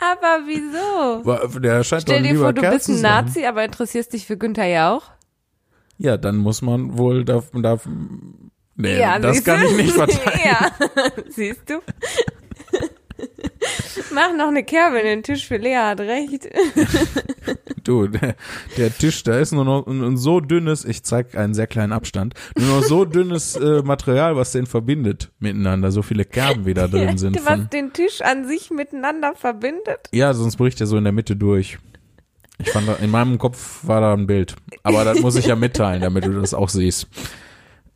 Aber wieso? Der scheint Stell dir vor, du bist ein. Nazi, aber interessierst dich für Günther Jauch? Ja, dann muss man wohl da, da nee, ja, das kann ich nicht verteidigen. ja, siehst du? Mach noch eine Kerbe in den Tisch für Lea hat recht. Du, der, der Tisch, da ist nur noch ein, ein so dünnes, ich zeig einen sehr kleinen Abstand, nur noch so dünnes äh, Material, was den verbindet miteinander, so viele Kerben wie da drin sind. Was Von, den Tisch an sich miteinander verbindet. ja, sonst bricht er so in der Mitte durch. Ich fand, in meinem Kopf war da ein Bild. Aber das muss ich ja mitteilen, damit du das auch siehst.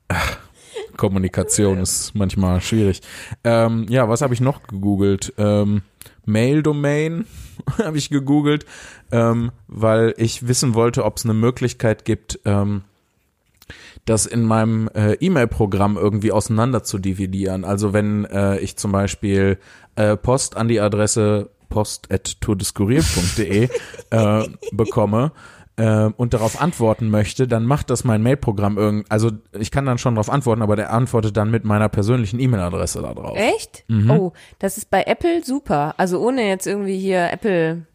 Ach, Kommunikation ist manchmal schwierig. Ähm, ja, was habe ich noch gegoogelt? Ähm, Mail-Domain habe ich gegoogelt, ähm, weil ich wissen wollte, ob es eine Möglichkeit gibt, ähm, das in meinem äh, E-Mail-Programm irgendwie auseinander zu dividieren. Also wenn äh, ich zum Beispiel äh, Post an die Adresse post.tourdeskurier.de äh, bekomme äh, und darauf antworten möchte, dann macht das mein Mail-Programm irgend, also ich kann dann schon darauf antworten, aber der antwortet dann mit meiner persönlichen E-Mail-Adresse da drauf. Echt? Mhm. Oh, das ist bei Apple super. Also ohne jetzt irgendwie hier Apple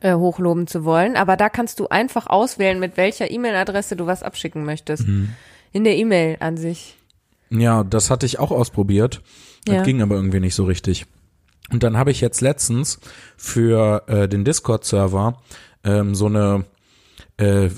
äh, hochloben zu wollen, aber da kannst du einfach auswählen, mit welcher E-Mail-Adresse du was abschicken möchtest. Mhm. In der E-Mail an sich. Ja, das hatte ich auch ausprobiert. Das Ja. ging aber irgendwie nicht so richtig. Und dann habe ich jetzt letztens für äh, den Discord-Server ähm, so eine äh,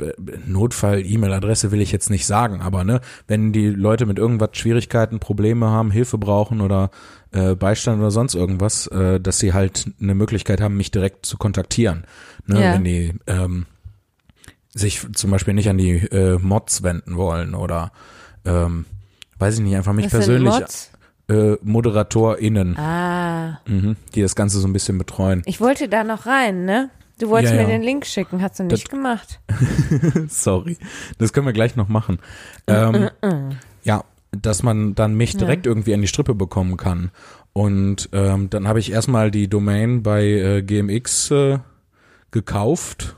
Notfall-E-Mail-Adresse will ich jetzt nicht sagen, aber ne, wenn die Leute mit irgendwas Schwierigkeiten, Probleme haben, Hilfe brauchen oder äh, Beistand oder sonst irgendwas, äh, dass sie halt eine Möglichkeit haben, mich direkt zu kontaktieren. Ne, Ja. wenn die ähm, sich zum Beispiel nicht an die äh, Mods wenden wollen oder ähm, weiß ich nicht, einfach mich Was persönlich äh, ModeratorInnen, Ah, mhm, die das Ganze so ein bisschen betreuen. ich wollte da noch rein, ne? Du wolltest Ja, mir ja. den Link schicken, hast du nicht gemacht. Sorry. Das können wir gleich noch machen. Ähm, ja, dass man dann mich direkt irgendwie an die Strippe bekommen kann. Und ähm, dann habe ich erstmal die Domain bei äh, GMX äh, gekauft.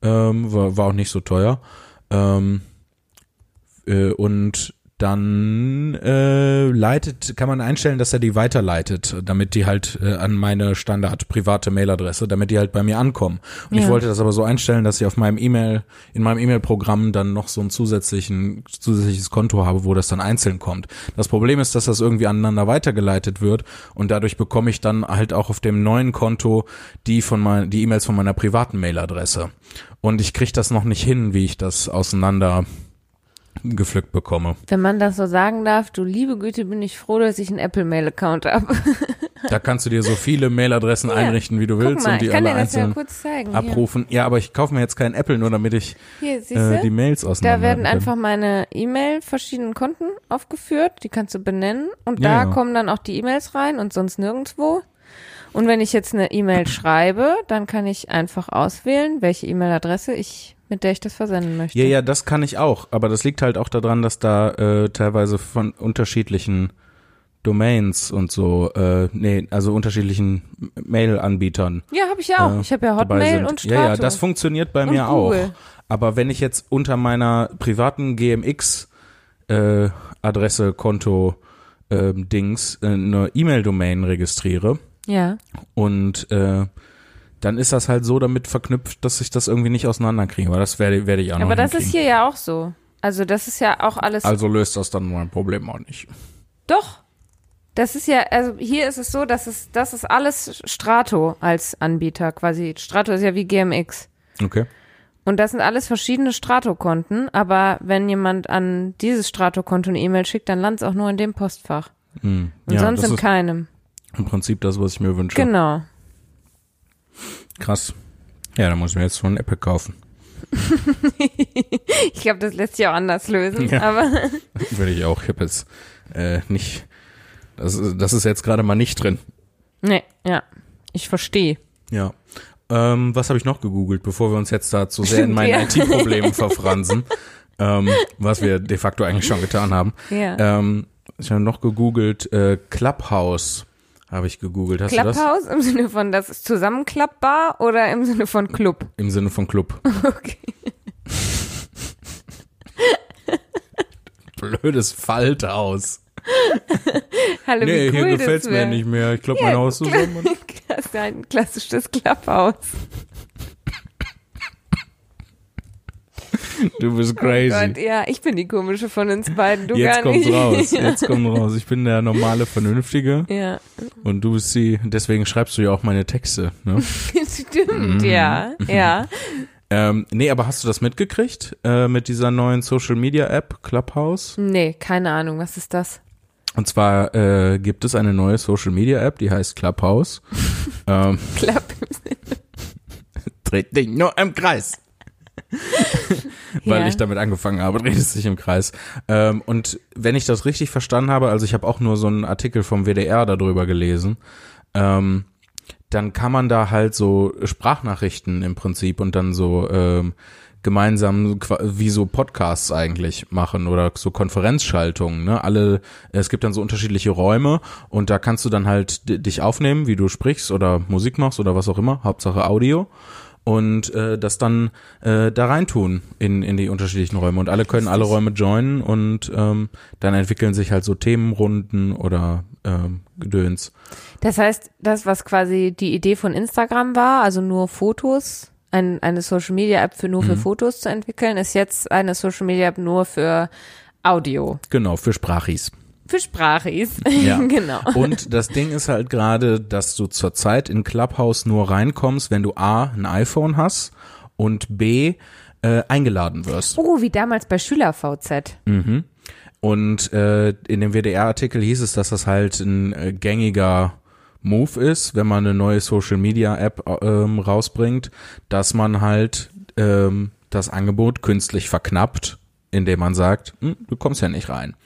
Ähm, war, war auch nicht so teuer. Ähm, äh, und dann äh, leitet, kann man einstellen, dass er die weiterleitet, damit die halt äh, an meine Standard private Mailadresse, damit die halt bei mir ankommen. Und ich Ja. wollte das aber so einstellen, dass ich auf meinem E-Mail, in meinem E-Mail-Programm dann noch so ein zusätzlichen, zusätzliches Konto habe, wo das dann einzeln kommt. Das Problem ist, dass das irgendwie aneinander weitergeleitet wird und dadurch bekomme ich dann halt auch auf dem neuen Konto die von mein, die E-Mails von meiner privaten Mailadresse. Und ich kriege das noch nicht hin, wie ich das auseinander gepflückt bekomme. Wenn man das so sagen darf, du liebe Güte, bin ich froh, dass ich einen Apple-Mail-Account habe. Da kannst du dir so viele Mailadressen Ja, einrichten, wie du Guck willst mal, und die ich kann alle dir das ja einzeln kurz zeigen. abrufen. Ja, aber ich kaufe mir jetzt keinen Apple, nur damit ich Hier, äh, die? Mails auseinander Da werden einfach meine E-Mail verschiedenen Konten aufgeführt, die kannst du benennen und Ja, da ja. kommen dann auch die E-Mails rein und sonst nirgendwo. Und wenn ich jetzt eine E-Mail schreibe, dann kann ich einfach auswählen, welche E-Mail-Adresse ich mit der ich das versenden möchte. Ja, ja, das kann ich auch, aber das liegt halt auch daran, dass da äh, teilweise von unterschiedlichen Domains und so, äh, nee, also unterschiedlichen Mail-Anbietern Ja, habe ich auch. äh, ich habe ja Hotmail und Strato. Ja, ja, das funktioniert bei Und mir auch. Google. Aber wenn ich jetzt unter meiner privaten GMX äh, Adresse, Konto, ähm, Dings äh, eine E-Mail-Domain registriere ja. und äh, dann ist das halt so damit verknüpft, dass ich das irgendwie nicht auseinanderkriege. Aber das werde, werde ich auch noch Aber das ist hier ja auch so. Also das ist ja auch alles. Also löst das dann mein Problem auch nicht. Doch. Das ist ja, also hier ist es so, dass es, das ist alles Strato als Anbieter quasi. Strato ist ja wie GMX. Okay. Und das sind alles verschiedene Strato-Konten, aber wenn jemand an dieses Strato-Konto eine E-Mail schickt, dann landet es auch nur in dem Postfach. Hm. Und ja, sonst in keinem. im Prinzip das, was ich mir wünsche. Genau. Krass. Ja, dann muss ich mir jetzt schon ein Apple kaufen. Ich glaube, das lässt sich auch anders lösen, Ja. aber Würde ich auch. Ich habe jetzt äh, nicht. Das, ist- das ist jetzt gerade mal nicht drin. nee, ja. Ich verstehe. Ja. Ähm, was habe ich noch gegoogelt, bevor wir uns jetzt da zu sehr in meinen Ja. IT-Problemen verfransen, ähm, was wir de facto eigentlich schon getan haben. Ja. Ähm, ich habe noch gegoogelt, äh, Clubhouse Habe ich gegoogelt. Hast du das? Clubhouse im Sinne von, das ist zusammenklappbar oder im Sinne von Club? Im Sinne von Club. Okay. Blödes Falthaus. Hallo, Nee, wie hier cool gefällt's das mir nicht mehr. Ich glaube, Ja, mein Haus zusammen. Das ist ein klassisches Clubhouse. Du bist Oh crazy. Gott, ja, ich bin die komische von uns beiden, du Jetzt gar kommt's nicht. raus. Jetzt kommt raus. Ich bin der normale, vernünftige Ja, und du bist die, deswegen schreibst du ja auch meine Texte. Ne? stimmt, Mhm. ja, ja. Ähm, nee, aber hast du das mitgekriegt äh, mit dieser neuen Social Media App Clubhouse? Nee, keine Ahnung, was ist das? Und zwar äh, gibt es eine neue Social Media App, die heißt Clubhouse. ähm, Klapp. dreht dich nur im Kreis. Weil Ja. ich damit angefangen habe, dreht es sich im Kreis. Ähm, und wenn ich das richtig verstanden habe, also ich habe auch nur so einen Artikel vom WDR darüber gelesen, ähm, dann kann man da halt so Sprachnachrichten im Prinzip und dann so ähm, gemeinsam wie so Podcasts eigentlich machen oder so Konferenzschaltungen. Ne? Alle, es gibt dann so unterschiedliche Räume und da kannst du dann halt di- dich aufnehmen, wie du sprichst oder Musik machst oder was auch immer, Hauptsache Audio und äh, das dann äh, da reintun in, in die unterschiedlichen Räume und alle können alle Räume joinen und ähm, dann entwickeln sich halt so Themenrunden oder ähm, Gedöns. Das heißt, das, was quasi die Idee von Instagram war, also nur Fotos, ein, eine Social Media App für nur Mhm. für Fotos zu entwickeln, ist jetzt eine Social Media App nur für Audio. Genau, für Sprachis. Für Sprachis. Ja. genau. Und das Ding ist halt gerade, dass du zurzeit in Clubhouse nur reinkommst, wenn du A, ein iPhone hast und B, äh, eingeladen wirst. Oh, wie damals bei SchülerVZ. Mhm. Und äh, in dem WDR-Artikel hieß es, dass das halt ein äh, gängiger Move ist, wenn man eine neue Social-Media-App ähm, rausbringt, dass man halt ähm, das Angebot künstlich verknappt, indem man sagt, hm, du kommst ja nicht rein.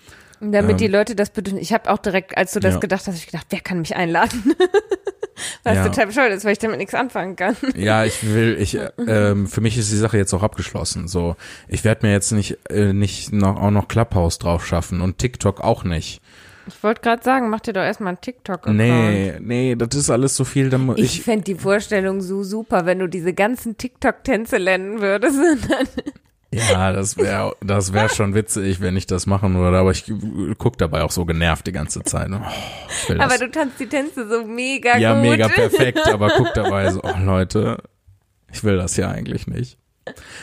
Damit Ähm. die Leute das bedürfen. Ich habe auch direkt, als du das Ja. gedacht hast, ich gedacht, wer kann mich einladen? Was Ja. total bescheuert ist, weil ich damit nichts anfangen kann. Ja, ich will, ich, äh, ähm, für mich ist die Sache jetzt auch abgeschlossen. So, ich werde mir jetzt nicht, äh, nicht noch, auch noch Clubhouse drauf schaffen und TikTok auch nicht. Ich wollte gerade sagen, mach dir doch erstmal einen TikTok-Account. Nee, nee, das ist alles so viel. Da Ich ich, fänd die Vorstellung so super, wenn du diese ganzen TikTok-Tänze lernen würdest. Ja, das wäre, das wäre schon witzig, wenn ich das machen würde. Aber ich guck dabei auch so genervt die ganze Zeit. Oh, ich will Aber das. du tanzt die Tänze so mega ja, gut. mega perfekt. Aber guck dabei so, oh Leute, ich will das ja eigentlich nicht.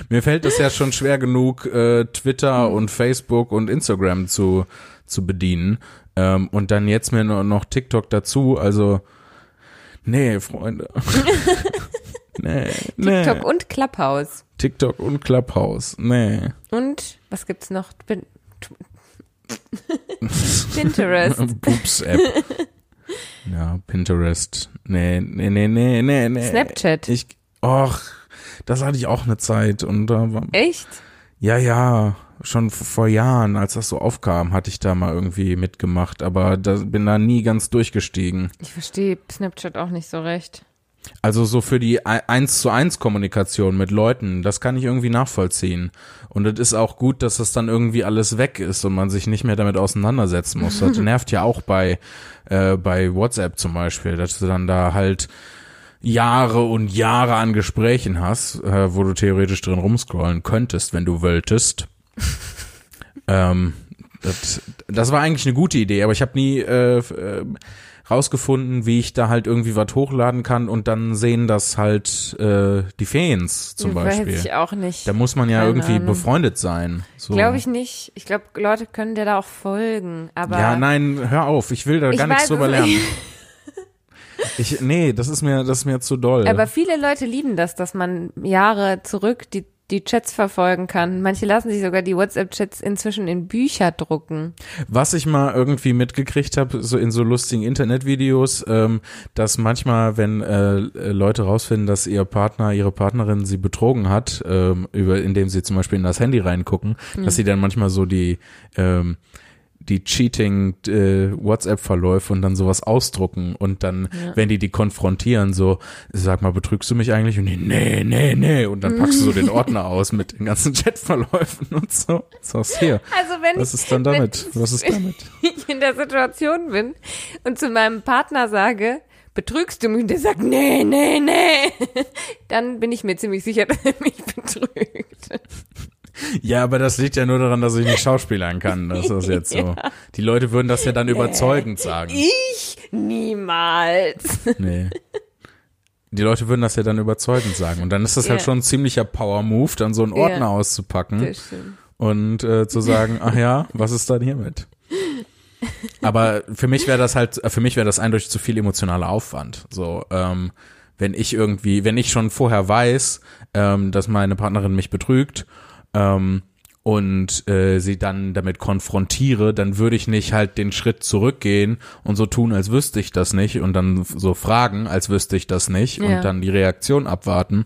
Mir fällt es ja schon schwer genug, äh, Twitter und Facebook und Instagram zu zu bedienen. Ähm, und dann jetzt mir noch, noch TikTok dazu. Also, nee, Freunde. nee, nee. TikTok und Clubhouse. TikTok und Clubhouse. Nee. Und was gibt's noch? Bin Pinterest. Pups-App. ja, Pinterest. Nee, nee, nee, nee, nee, nee. Snapchat. Ich, och, das hatte ich auch eine Zeit und da war, Echt? ja, ja, schon vor Jahren, als das so aufkam, hatte ich da mal irgendwie mitgemacht, aber da bin da nie ganz durchgestiegen. Ich verstehe Snapchat auch nicht so recht. Also so für die Ei- eins zu eins Kommunikation mit Leuten, das kann ich irgendwie nachvollziehen. Und es ist auch gut, dass das dann irgendwie alles weg ist und man sich nicht mehr damit auseinandersetzen muss. Das nervt ja auch bei, äh, bei WhatsApp zum Beispiel, dass du dann da halt Jahre und Jahre an Gesprächen hast, äh, wo du theoretisch drin rumscrollen könntest, wenn du wolltest. ähm, das, das war eigentlich eine gute Idee, aber ich habe nie äh, äh, rausgefunden, wie ich da halt irgendwie was hochladen kann und dann sehen das halt äh, die Fans zum Weiß Beispiel. ich auch nicht. Da muss man ja Keine irgendwie Ahnung. befreundet sein. So. Glaube ich nicht. Ich glaube, Leute können dir da auch folgen. Aber Ja, nein, hör auf, ich will da Ich gar nichts weiß drüber lernen. Ich, nee, das ist mir, das ist mir zu doll. Aber viele Leute lieben das, dass man Jahre zurück die, die Chats verfolgen kann. Manche lassen sich sogar die WhatsApp-Chats inzwischen in Bücher drucken. Was ich mal irgendwie mitgekriegt habe, so in so lustigen Internetvideos, ähm, dass manchmal, wenn äh, Leute rausfinden, dass ihr Partner, ihre Partnerin sie betrogen hat, ähm, über, indem sie zum Beispiel in das Handy reingucken, dass sie dann manchmal so die ähm, die cheating äh, WhatsApp-Verläufe und dann sowas ausdrucken und dann, Ja. wenn die die konfrontieren, so, sag mal, betrügst du mich eigentlich? Und die, nee, nee, nee. Und dann packst du so den Ordner aus mit den ganzen Chatverläufen und so. Sagst hier, Also wenn was ist dann damit? Was ist damit? ich in der Situation bin und zu meinem Partner sage, betrügst du mich? Und der sagt, nee, nee, nee. Dann bin ich mir ziemlich sicher, dass er mich betrügt. Ja, aber das liegt ja nur daran, dass ich nicht schauspielern kann. Das ist jetzt so. Die Leute würden das ja dann überzeugend sagen. Ich niemals. Nee. Die Leute würden das ja dann überzeugend sagen. Und dann ist das halt Ja. schon ein ziemlicher Power-Move, dann so einen Ordner Ja. auszupacken und äh, zu sagen, ach ja, was ist dann hiermit? Aber für mich wäre das halt, äh, für mich wäre das eindeutig zu viel emotionaler Aufwand. So, ähm, wenn ich irgendwie, wenn ich schon vorher weiß, ähm, dass meine Partnerin mich betrügt ähm, und äh, sie dann damit konfrontiere, dann würde ich nicht halt den Schritt zurückgehen und so tun, als wüsste ich das nicht und dann so fragen, als wüsste ich das nicht Ja. und dann die Reaktion abwarten,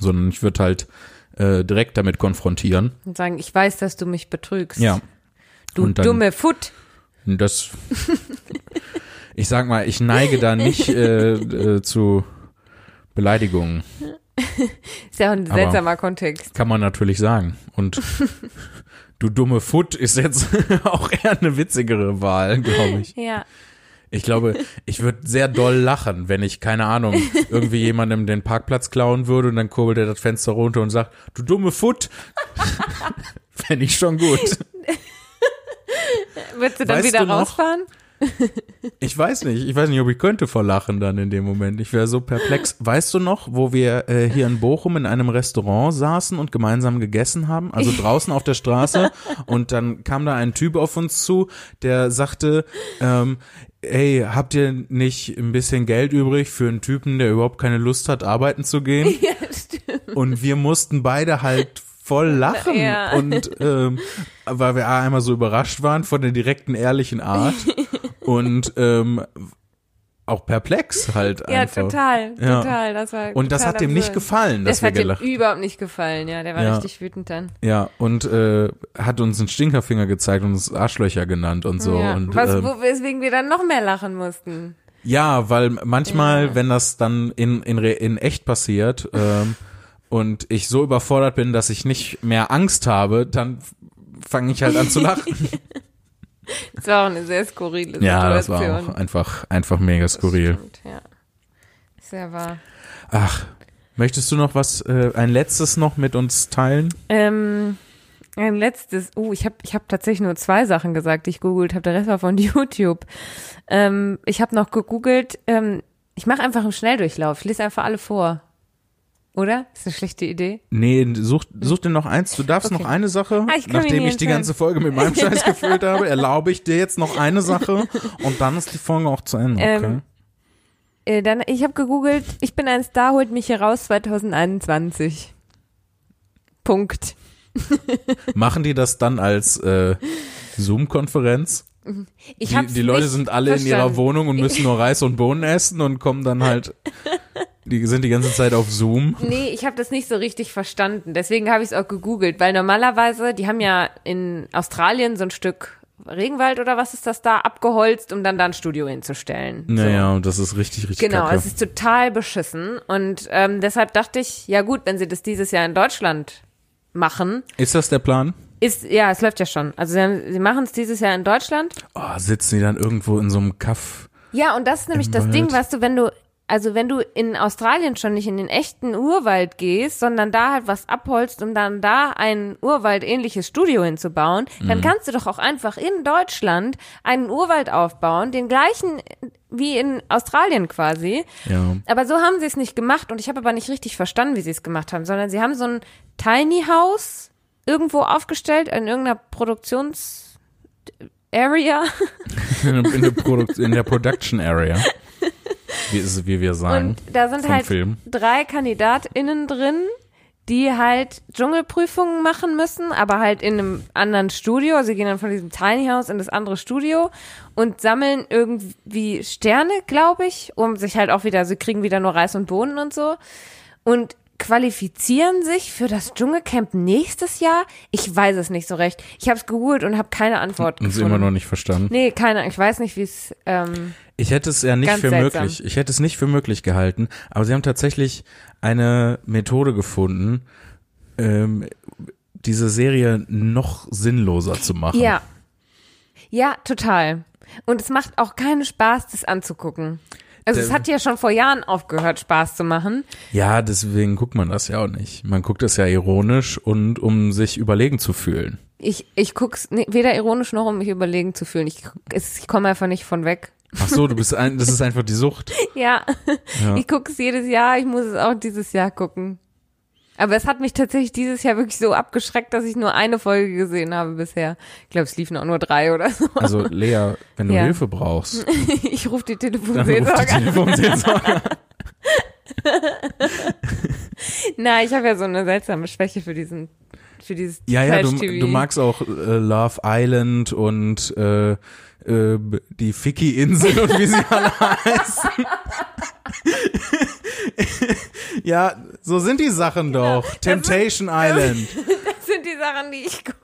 sondern ich würde halt äh, direkt damit konfrontieren. Und sagen, ich weiß, dass du mich betrügst. Ja. Du dann- dumme Foot. Das, ich sag mal, ich neige da nicht äh, äh, zu Beleidigungen, Ist ja auch ein Aber- seltsamer Kontext. kann man natürlich sagen. Und du dumme Foot ist jetzt auch eher eine witzigere Wahl, glaube ich. Ja. Ich glaube, ich würde sehr doll lachen, wenn ich, keine Ahnung, irgendwie jemandem den Parkplatz klauen würde und dann kurbelt er das Fenster runter und sagt, du dumme Foot. Fände ich schon gut. Würdest du dann Weißt wieder du noch- rausfahren? Ich weiß nicht, ich weiß nicht, ob ich könnte vor Lachen dann in dem Moment. Ich wäre so perplex. Weißt du noch, wo wir äh, hier in Bochum in einem Restaurant saßen und gemeinsam gegessen haben? Also draußen auf der Straße und dann kam da ein Typ auf uns zu, der sagte, ähm, ey, habt ihr nicht ein bisschen Geld übrig für einen Typen, der überhaupt keine Lust hat, arbeiten zu gehen? Ja, stimmt. Und wir mussten beide halt voll lachen Ja. und ähm, weil wir einmal so überrascht waren von der direkten ehrlichen Art und ähm, auch perplex halt Ja, einfach. total, Ja. total. Das war Und das hat dem nicht gefallen, dass Das wir hat ihm gelacht. überhaupt nicht gefallen, ja. Der war Ja. richtig wütend dann. Ja, und äh, hat uns einen Stinkerfinger gezeigt und uns Arschlöcher genannt und so. ja. Und, Was, ähm, wo, weswegen wir dann noch mehr lachen mussten. Ja, weil manchmal, Ja. wenn das dann in, in, in echt passiert ähm, und ich so überfordert bin, dass ich nicht mehr Angst habe, dann fange ich halt an zu lachen. Das war auch eine sehr skurrile ja, das war Situation. auch einfach, einfach mega skurril. Stimmt, ja. Sehr wahr. Ach, möchtest du noch was, äh, ein letztes noch mit uns teilen? Ähm, ein letztes, oh, ich habe ich hab tatsächlich nur zwei Sachen gesagt, die ich googelt habe. Der Rest war von YouTube. Ähm, ich habe noch gegoogelt, ähm, ich mache einfach einen Schnelldurchlauf. Ich lese einfach alle vor. Oder? Ist eine schlechte Idee. Nee, such, such dir noch eins. Du darfst Okay. noch eine Sache. Ah, ich Nachdem ich die ganze Folge mit meinem Scheiß gefüllt habe, erlaube ich dir jetzt noch eine Sache und dann ist die Folge auch zu Ende. Okay? Ähm, Äh, dann, ich habe gegoogelt, ich bin ein Star, holt mich hier raus 2021. Punkt. Machen die das dann als äh, Zoom-Konferenz? Ich Die, die Leute sind alle in ihrer verstanden. Wohnung und müssen nur Reis und Bohnen essen und kommen dann halt, die sind die ganze Zeit auf Zoom. Nee, ich habe das nicht so richtig verstanden. Deswegen habe ich es auch gegoogelt, weil normalerweise, die haben ja in Australien so ein Stück Regenwald oder was ist das da, abgeholzt, um dann da ein Studio hinzustellen. so. Naja, und das ist richtig, richtig Genau, kacke. es ist total beschissen. Und ähm, deshalb dachte ich, ja gut, wenn sie das dieses Jahr in Deutschland machen, Ist das der Plan? ist, ja, es läuft ja schon. Also sie, sie machen es dieses Jahr in Deutschland. Oh, sitzen die dann irgendwo in so einem Kaff? Ja, und das ist nämlich das Wald. Ding, weißt du, wenn du, also wenn du in Australien schon nicht in den echten Urwald gehst, sondern da halt was abholst, um dann da ein Urwald-ähnliches Studio hinzubauen, dann Mhm. kannst du doch auch einfach in Deutschland einen Urwald aufbauen, den gleichen wie in Australien quasi. Ja. Aber so haben sie es nicht gemacht und ich habe aber nicht richtig verstanden, wie sie es gemacht haben, sondern sie haben so ein Tiny House irgendwo aufgestellt in irgendeiner Produktions Area in der Production Area. Wie, wie wir sagen. und da sind halt Film. drei KandidatInnen drin, die halt Dschungelprüfungen machen müssen, aber halt in einem anderen Studio. Sie gehen dann von diesem Tiny House in das andere Studio und sammeln irgendwie Sterne, glaube ich, um sich halt auch wieder, sie kriegen wieder nur Reis und Bohnen und so. Und qualifizieren sich für das Dschungelcamp nächstes Jahr? Ich weiß es nicht so recht. Ich habe es gegoogelt und habe keine Antwort Und sie gefunden. immer noch nicht verstanden. Nee, keine, ich weiß nicht, wie es, ähm, Ich hätte es ja nicht Ganz für seltsam. möglich, ich hätte es nicht für möglich gehalten, aber sie haben tatsächlich eine Methode gefunden, ähm, diese Serie noch sinnloser zu machen. ja. Ja, total. Und es macht auch keinen Spaß, das anzugucken. Also es hat ja schon vor Jahren aufgehört, Spaß zu machen. Ja, deswegen guckt man das ja auch nicht. Man guckt es ja ironisch und um sich überlegen zu fühlen. Ich, ich guck's weder ironisch noch, um mich überlegen zu fühlen. Ich, ich komme einfach nicht von weg. Ach so, du bist ein, das ist einfach die Sucht. Ja, Ja. ich gucke es jedes Jahr, ich muss es auch dieses Jahr gucken. Aber es hat mich tatsächlich dieses Jahr wirklich so abgeschreckt, dass ich nur eine Folge gesehen habe bisher. Ich glaube, es liefen auch nur drei oder so. Also Lea, wenn du Ja. Hilfe brauchst, Ich rufe die dann ruf die Telefonseelsorge an. Telefonseelsorge. Na, ich habe ja so eine seltsame Schwäche für diesen, für dieses Ja, ja, du, du magst auch äh, Love Island und äh, äh, die Ficky-Insel und wie sie alle heißen. ja, so sind die Sachen doch. Temptation Island. Das sind die Sachen, die ich gucke.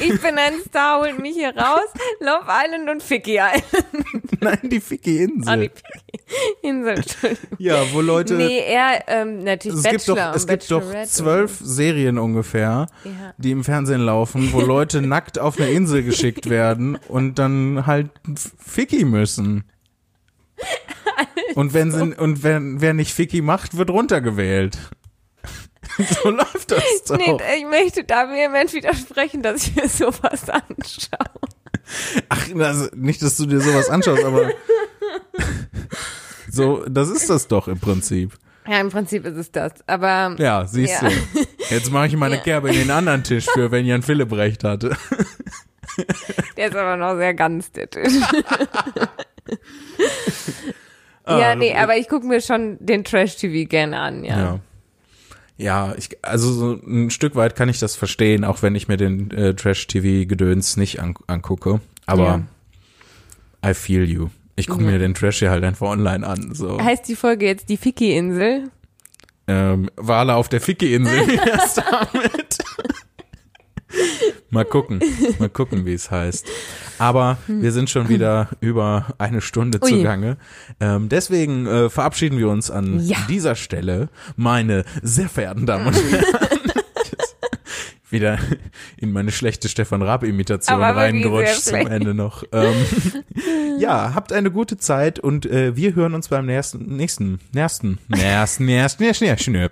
Ich bin ein Star, holt mich hier raus. Love Island und Ficky Island. Nein, die Ah, die Ficky-Insel. Ficky-Insel, Entschuldigung. Ja, wo Leute. Nee, eher ähm, natürlich es gibt doch, Bachelor es gibt doch zwölf Serien ungefähr, Ja. die im Fernsehen laufen, wo Leute nackt auf eine Insel geschickt werden und dann halt Ficky müssen. Und wenn sie, und wenn, wer nicht Ficky macht, wird runtergewählt. so läuft das doch. Nee, ich möchte da vehement widersprechen, dass ich mir sowas anschaue. Ach, also nicht, dass du dir sowas anschaust, aber so, das ist das doch im Prinzip. Ja, im Prinzip ist es das. Aber Ja, siehst Ja. du. Jetzt mache ich meine Ja. Kerbe in den anderen Tisch für, wenn Jan Philipp recht hatte. der ist aber noch sehr ganz, der Tisch. Ah, ja, nee, aber ich gucke mir schon den Trash-TV gerne an, ja. Ja. Ja, ich, also so ein Stück weit kann ich das verstehen, auch wenn ich mir den äh, Trash-TV-Gedöns nicht an, angucke. Aber I feel you. Ich gucke Ja. mir den Trash hier halt einfach online an. So. Heißt die Folge jetzt die Ficky-Insel? Ähm, Wale auf der Ficky-Insel, wie das damit. Mal gucken, mal gucken, wie es heißt. Aber wir sind schon wieder über eine Stunde Ui. zugange. Ähm, deswegen äh, verabschieden wir uns an Ja. dieser Stelle, meine sehr verehrten Damen und Herren. wieder in meine schlechte Stefan Raab-Imitation reingerutscht zum. Ende noch. Ähm, ja, habt eine gute Zeit und äh, wir hören uns beim nächsten, nächsten, nächsten, nächsten, nächsten, nächsten, nächsten,